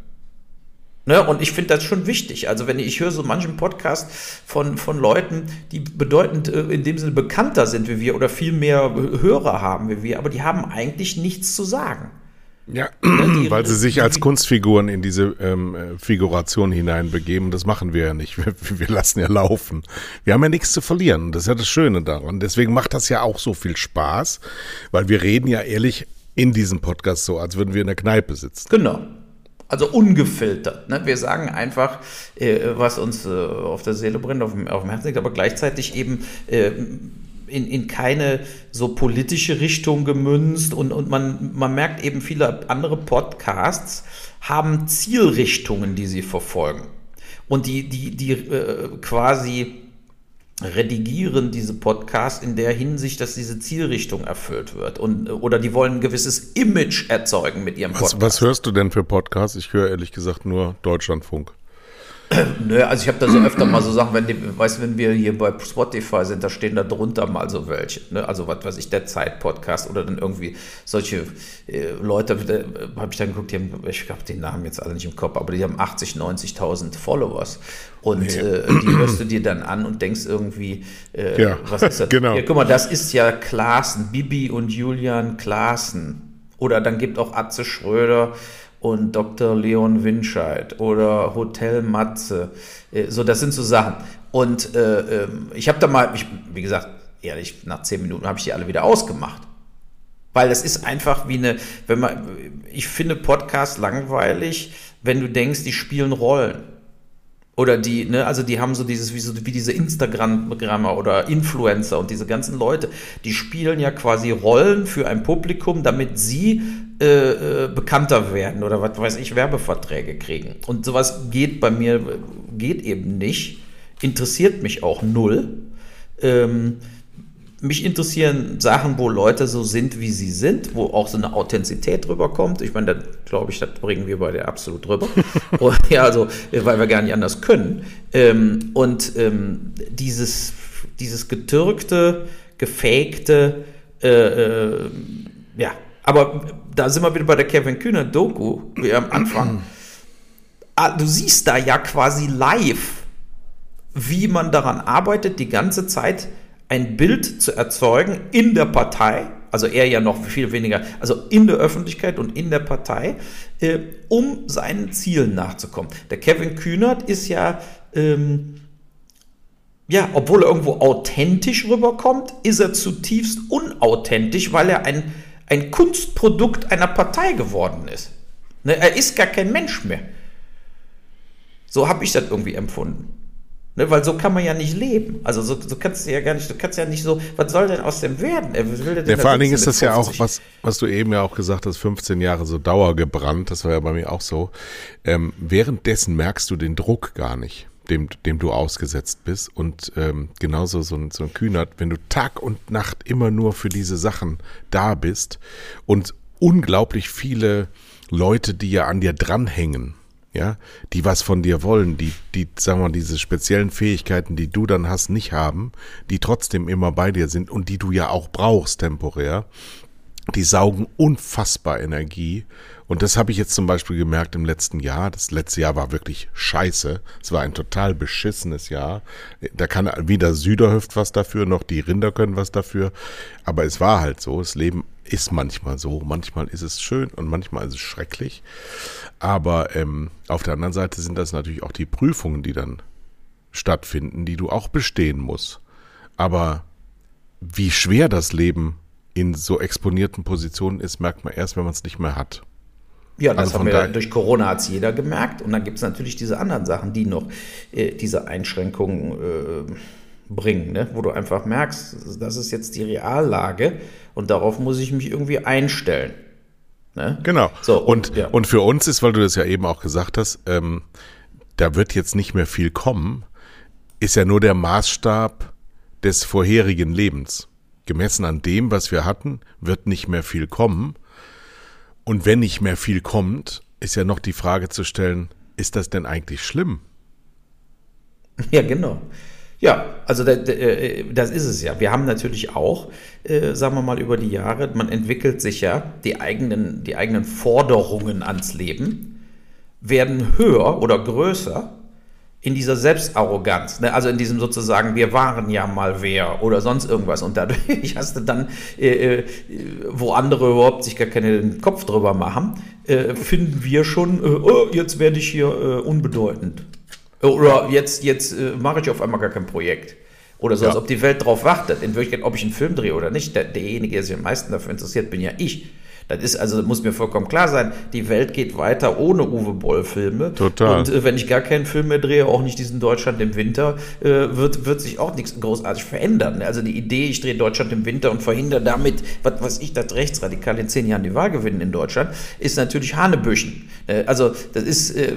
Ne, und ich finde das schon wichtig. Also wenn ich, höre so manchen Podcast von, von Leuten, die bedeutend äh, in dem Sinne bekannter sind wie wir oder viel mehr Hörer haben wie wir, aber die haben eigentlich nichts zu sagen. Ja, die, weil sie sich als Kunstfiguren in diese ähm, Figuration hineinbegeben. Das machen wir ja nicht. Wir, wir, lassen ja laufen. Wir haben ja nichts zu verlieren. Das ist ja das Schöne daran. Deswegen macht das ja auch so viel Spaß, weil wir reden ja ehrlich in diesem Podcast so, als würden wir in der Kneipe sitzen. Genau. Also ungefiltert. Ne? Wir sagen einfach, äh, was uns äh, auf der Seele brennt, auf dem, auf dem Herzen liegt, aber gleichzeitig eben äh, in, in keine so politische Richtung gemünzt und, und man, man merkt eben, viele andere Podcasts haben Zielrichtungen, die sie verfolgen. Und die, die, die äh, quasi redigieren diese Podcasts in der Hinsicht, dass diese Zielrichtung erfüllt wird. Und, oder die wollen ein gewisses Image erzeugen mit ihrem Podcast. Was, was hörst du denn für Podcasts? Ich höre ehrlich gesagt nur Deutschlandfunk. Nö, also ich habe da so öfter mal so Sachen, wenn die, weißt wenn wir hier bei Spotify sind, da stehen da drunter mal so welche. Ne? Also was weiß ich, der Zeit-Podcast oder dann irgendwie solche äh, Leute, äh, habe ich dann geguckt, die haben, ich habe den Namen jetzt alle nicht im Kopf, aber die haben 80, 90.000 Followers. Und nee. äh, die hörst du dir dann an und denkst irgendwie, äh, ja, was ist das? Genau. Ja, guck mal, das ist ja Klaassen, Bibi und Julian Klaassen. Oder dann gibt auch Atze Schröder und Dr. Leon Winscheid oder Hotel Matze. Äh, so, das sind so Sachen. Und äh, ähm, ich habe da mal, ich, wie gesagt, ehrlich, nach zehn Minuten habe ich die alle wieder ausgemacht. Weil es ist einfach wie eine, wenn man, ich finde Podcasts langweilig, wenn du denkst, die spielen Rollen. Oder die, ne, also die haben so dieses, wie, so, wie diese Instagram-Programme oder Influencer und diese ganzen Leute, die spielen ja quasi Rollen für ein Publikum, damit sie äh, äh, bekannter werden oder was weiß ich, Werbeverträge kriegen. Und sowas geht bei mir, geht eben nicht, interessiert mich auch null. Ähm, mich interessieren Sachen, wo Leute so sind, wie sie sind, wo auch so eine Authentizität rüberkommt. Ich meine, da glaube ich, das bringen wir bei der absolut drüber. ja, also, weil wir gar nicht anders können. Ähm, und ähm, dieses, dieses getürkte, gefakte, äh, äh, ja, aber da sind wir wieder bei der Kevin Kühner Doku, wie am Anfang. Ah, du siehst da ja quasi live, wie man daran arbeitet, die ganze Zeit ein Bild zu erzeugen in der Partei, also er ja noch viel weniger, also in der Öffentlichkeit und in der Partei, äh, um seinen Zielen nachzukommen. Der Kevin Kühnert ist ja, ähm, ja, obwohl er irgendwo authentisch rüberkommt, ist er zutiefst unauthentisch, weil er ein ein Kunstprodukt einer Partei geworden ist. Ne, er ist gar kein Mensch mehr. So habe ich das irgendwie empfunden. Ne, weil so kann man ja nicht leben. Also so, so, kannst du ja gar nicht, du kannst ja nicht so, was soll denn aus dem werden? Ja, vor allen Dingen ist das ja auch, was, was du eben ja auch gesagt hast, 15 Jahre so dauergebrannt, das war ja bei mir auch so. Ähm, währenddessen merkst du den Druck gar nicht dem, dem du ausgesetzt bist. Und ähm, genauso so ein, so ein Kühnert, wenn du Tag und Nacht immer nur für diese Sachen da bist und unglaublich viele Leute, die ja an dir dranhängen, ja, die was von dir wollen, die, die, sagen wir mal, diese speziellen Fähigkeiten, die du dann hast, nicht haben, die trotzdem immer bei dir sind und die du ja auch brauchst temporär, die saugen unfassbar Energie. Und das habe ich jetzt zum Beispiel gemerkt im letzten Jahr. Das letzte Jahr war wirklich scheiße. Es war ein total beschissenes Jahr. Da kann weder Süderhöft was dafür, noch die Rinder können was dafür. Aber es war halt so. Das Leben ist manchmal so. Manchmal ist es schön und manchmal ist es schrecklich. Aber ähm, auf der anderen Seite sind das natürlich auch die Prüfungen, die dann stattfinden, die du auch bestehen musst. Aber wie schwer das Leben in so exponierten Positionen ist, merkt man erst, wenn man es nicht mehr hat. Ja, das also haben wir durch Corona hat es jeder gemerkt. Und dann gibt es natürlich diese anderen Sachen, die noch äh, diese Einschränkungen äh, bringen, ne? wo du einfach merkst, das ist jetzt die Reallage und darauf muss ich mich irgendwie einstellen. Ne? Genau. So, und, und, ja. und für uns ist, weil du das ja eben auch gesagt hast, ähm, da wird jetzt nicht mehr viel kommen, ist ja nur der Maßstab des vorherigen Lebens gemessen an dem, was wir hatten, wird nicht mehr viel kommen. Und wenn nicht mehr viel kommt, ist ja noch die Frage zu stellen, ist das denn eigentlich schlimm? Ja, genau. Ja, also äh, das ist es ja. Wir haben natürlich auch, äh, sagen wir mal, über die Jahre, man entwickelt sich ja, die eigenen, die eigenen Forderungen ans Leben werden höher oder größer in dieser Selbstarroganz, ne? also in diesem sozusagen, wir waren ja mal wer oder sonst irgendwas. Und dadurch hast du dann, äh, äh, wo andere überhaupt sich gar keinen Kopf drüber machen, äh, finden wir schon, äh, oh, jetzt werde ich hier äh, unbedeutend. Oder jetzt, jetzt äh, mache ich auf einmal gar kein Projekt. Oder so, ja. als ob die Welt drauf wartet. In Wirklichkeit, ob ich einen Film drehe oder nicht, der, derjenige, der sich am meisten dafür interessiert, bin ja ich. Das ist also, muss mir vollkommen klar sein, die Welt geht weiter ohne Uwe Boll-Filme. Total. Und äh, wenn ich gar keinen Film mehr drehe, auch nicht diesen Deutschland im Winter, äh, wird, wird sich auch nichts großartig verändern. Also die Idee, ich drehe Deutschland im Winter und verhindere damit, was weiß ich, dass Rechtsradikale in zehn Jahren die Wahl gewinnen in Deutschland, ist natürlich Hanebüchen. Äh, also das ist, äh,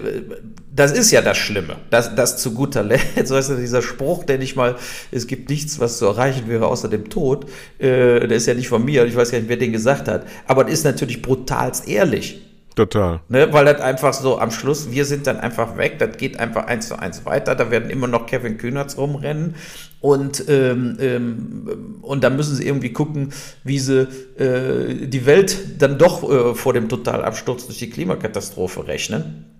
das ist ja das Schlimme. Das, das zu guter Letzt, weißt du, dieser Spruch, der nicht mal, es gibt nichts, was zu erreichen wäre außer dem Tod, äh, der ist ja nicht von mir, ich weiß gar nicht, wer den gesagt hat. Aber das ist natürlich brutalst ehrlich. Total. Ne, weil das einfach so am Schluss, wir sind dann einfach weg, das geht einfach eins zu eins weiter, da werden immer noch Kevin Kühnerts rumrennen und, ähm, ähm, und dann müssen sie irgendwie gucken, wie sie äh, die Welt dann doch äh, vor dem Totalabsturz durch die Klimakatastrophe rechnen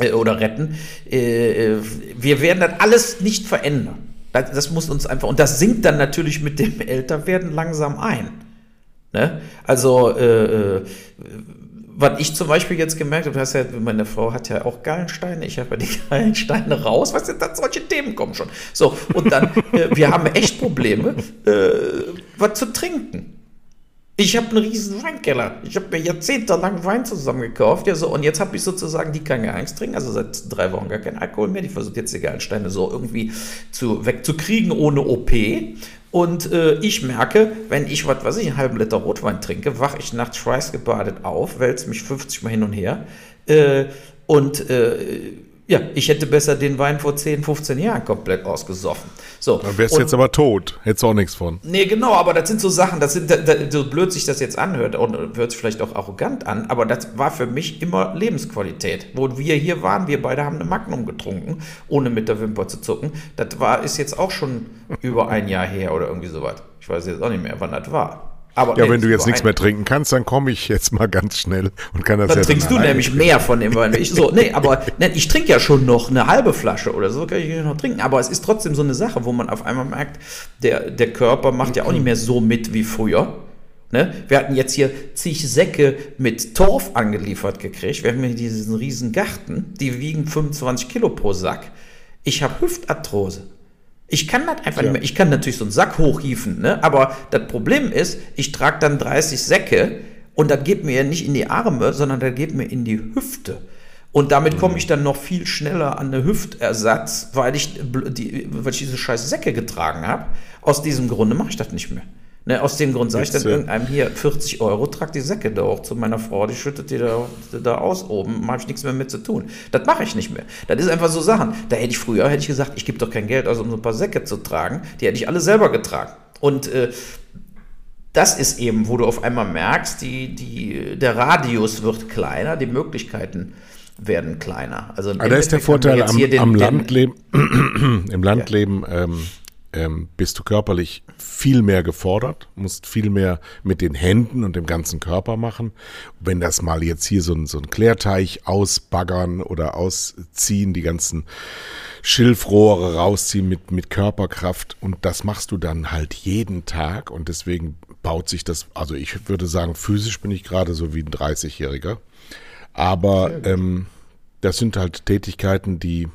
äh, oder retten. Äh, äh, wir werden das alles nicht verändern. Das, das, muss uns einfach, und das sinkt dann natürlich mit dem Älterwerden langsam ein. Ne? Also, äh, äh, was ich zum Beispiel jetzt gemerkt habe, hast ja, meine Frau hat ja auch Gallensteine, ich habe ja die Gallensteine raus, was sind das, solche Themen kommen schon. So, und dann, äh, wir haben echt Probleme, äh, was zu trinken. Ich habe einen riesen Weinkeller. Ich habe mir jahrzehntelang Wein zusammengekauft. Ja, so, und jetzt habe ich sozusagen die gar nichts trinken. Also seit drei Wochen gar keinen Alkohol mehr. Die versucht jetzt die Gallensteine so irgendwie zu, wegzukriegen ohne OP. Und äh, ich merke, wenn ich, was weiß ich, einen halben Liter Rotwein trinke, wache ich nachts schweißgebadet auf, wälze mich 50 Mal hin und her. Äh, und äh, ja, ich hätte besser den Wein vor 10, 15 Jahren komplett ausgesoffen. So. Dann wärst du jetzt aber tot. Hättest du auch nichts von. Nee, genau, aber das sind so Sachen, das sind, so blöd sich das jetzt anhört und hört sich vielleicht auch arrogant an, aber das war für mich immer Lebensqualität. Wo wir hier waren, wir beide haben eine Magnum getrunken, ohne mit der Wimper zu zucken. Das war, ist jetzt auch schon über ein Jahr her oder irgendwie sowas. Ich weiß jetzt auch nicht mehr, wann das war. Aber ja, nee, wenn du jetzt nichts mehr trinken kannst, dann komme ich jetzt mal ganz schnell und kann das dann ja trinkst dann du nämlich mehr von dem Wein. Ich so, nee, aber nee, ich trinke ja schon noch eine halbe Flasche oder so, kann ich noch trinken. Aber es ist trotzdem so eine Sache, wo man auf einmal merkt, der, der Körper macht ja auch nicht mehr so mit wie früher. Ne? Wir hatten jetzt hier zig Säcke mit Torf angeliefert gekriegt. Wir haben hier diesen riesen Garten, die wiegen 25 Kilo pro Sack. Ich habe Hüftarthrose. Ich kann das einfach ja. nicht mehr. Ich kann natürlich so einen Sack hochhieven, ne? aber das Problem ist, ich trage dann 30 Säcke und das geht mir ja nicht in die Arme, sondern das geht mir in die Hüfte. Und damit komme mhm. ich dann noch viel schneller an eine Hüftersatz, weil ich, die, weil ich diese scheiß Säcke getragen habe. Aus diesem Grunde mache ich das nicht mehr. Ne, aus dem Grund sage ich dann irgendeinem hier 40 Euro, trag die Säcke da auch zu meiner Frau, die schüttet die da, da aus oben, habe ich nichts mehr mit zu tun. Das mache ich nicht mehr. Das ist einfach so Sachen. Da hätte ich früher, hätte ich gesagt, ich gebe doch kein Geld aus, um so ein paar Säcke zu tragen. Die hätte ich alle selber getragen. Und äh, das ist eben, wo du auf einmal merkst, die, die, der Radius wird kleiner, die Möglichkeiten werden kleiner. Also da ist der Vorteil am, den, am Landleben, im Landleben ja. ähm, ähm, bist du körperlich viel mehr gefordert, musst viel mehr mit den Händen und dem ganzen Körper machen. Wenn das mal jetzt hier so ein, so ein Klärteich ausbaggern oder ausziehen, die ganzen Schilfrohre rausziehen mit, mit Körperkraft und das machst du dann halt jeden Tag und deswegen baut sich das, also ich würde sagen, physisch bin ich gerade so wie ein 30-Jähriger, aber ähm, das sind halt Tätigkeiten, die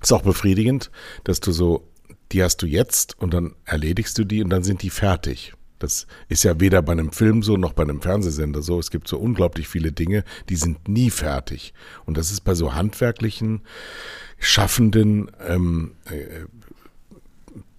ist auch befriedigend, dass du so die hast du jetzt und dann erledigst du die und dann sind die fertig. Das ist ja weder bei einem Film so noch bei einem Fernsehsender so. Es gibt so unglaublich viele Dinge, die sind nie fertig. Und das ist bei so handwerklichen, schaffenden, ähm, äh,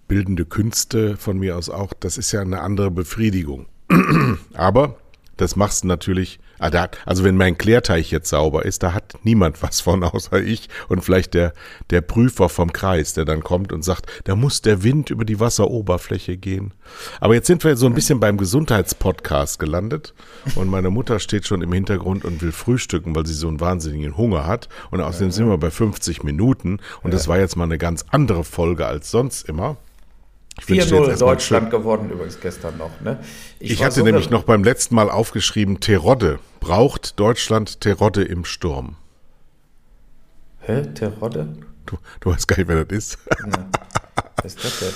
bildende Künste von mir aus auch, das ist ja eine andere Befriedigung. Aber das machst du natürlich, ah, also wenn mein Klärteich jetzt sauber ist, da hat niemand was von außer ich und vielleicht der, der Prüfer vom Kreis, der dann kommt und sagt, da muss der Wind über die Wasseroberfläche gehen. Aber jetzt sind wir so ein bisschen beim Gesundheitspodcast gelandet und meine Mutter steht schon im Hintergrund und will frühstücken, weil sie so einen wahnsinnigen Hunger hat und außerdem sind wir bei 50 Minuten und das war jetzt mal eine ganz andere Folge als sonst immer. 4-0 Deutschland geworden übrigens gestern noch. Ne? Ich, ich hatte so nämlich noch beim letzten Mal aufgeschrieben, Terodde. Braucht Deutschland Terodde im Sturm? Hä? Terodde? Du, du weißt gar nicht, wer das ist. Ja. Was ist das denn?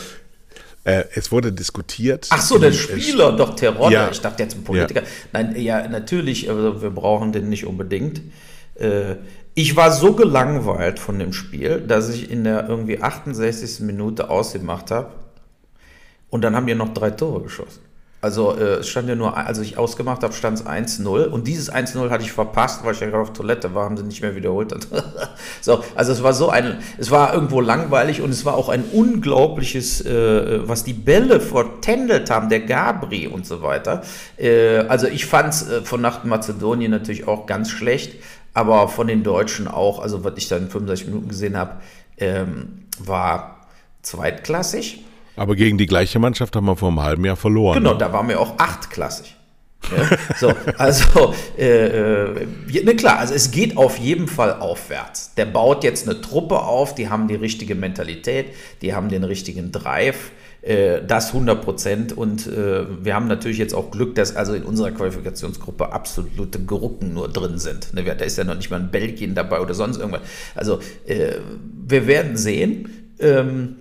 Äh, es wurde diskutiert. Ach so, der Spieler, doch Terodde. Ja. Ich dachte jetzt ein Politiker. Ja. Nein, ja, natürlich, also wir brauchen den nicht unbedingt. Äh, ich war so gelangweilt von dem Spiel, dass ich in der irgendwie 68. Minute ausgemacht habe und dann haben die noch drei Tore geschossen. Also äh, es stand ja nur, als ich ausgemacht habe, stand es 1-0. Und dieses 1-0 hatte ich verpasst, weil ich ja gerade auf Toilette war, haben sie nicht mehr wiederholt. so, also es war so ein, es war irgendwo langweilig und es war auch ein unglaubliches, äh, was die Bälle vertändelt haben, der Gabri und so weiter. Äh, also ich fand es äh, von Nacht Mazedonien natürlich auch ganz schlecht, aber von den Deutschen auch, also was ich da in 65 Minuten gesehen habe, ähm, war zweitklassig. Aber gegen die gleiche Mannschaft haben wir vor einem halben Jahr verloren. Genau, ne? da waren wir auch achtklassig. Ja, so, also, äh, äh, ne, klar, also es geht auf jeden Fall aufwärts. Der baut jetzt eine Truppe auf, die haben die richtige Mentalität, die haben den richtigen Drive, äh, das 100 Prozent. Und äh, wir haben natürlich jetzt auch Glück, dass also in unserer Qualifikationsgruppe absolute Gruppen nur drin sind. Ne, da ist ja noch nicht mal ein Belgien dabei oder sonst irgendwas. Also, äh, wir werden sehen. Ähm,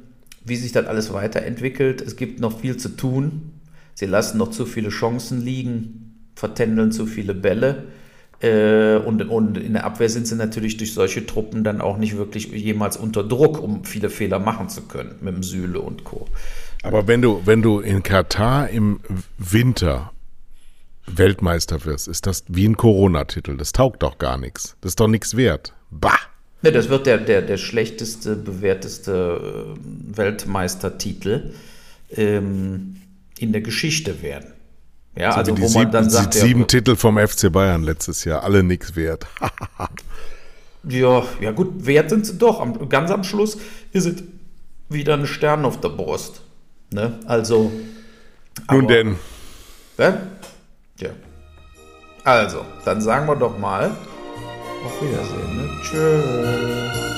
wie sich das alles weiterentwickelt. Es gibt noch viel zu tun. Sie lassen noch zu viele Chancen liegen, vertändeln zu viele Bälle. Äh, und, und in der Abwehr sind sie natürlich durch solche Truppen dann auch nicht wirklich jemals unter Druck, um viele Fehler machen zu können, mit dem Sühle und Co. Aber wenn du, wenn du in Katar im Winter Weltmeister wirst, ist das wie ein Corona-Titel. Das taugt doch gar nichts. Das ist doch nichts wert. Bah! Ne, das wird der, der, der schlechteste, bewährteste äh, Weltmeistertitel ähm, in der Geschichte werden. Ja, also, also wo man sieben, dann sagt. Sieben ja, Titel vom FC Bayern letztes Jahr, alle nichts wert. ja, ja gut, wert sind sie doch. Am, ganz am Schluss ist es wieder ein Stern auf der Brust. Ne? Also. Nun aber, denn. Ne? Ja. Also, dann sagen wir doch mal. Auf Wiedersehen. Ne? Tschüss.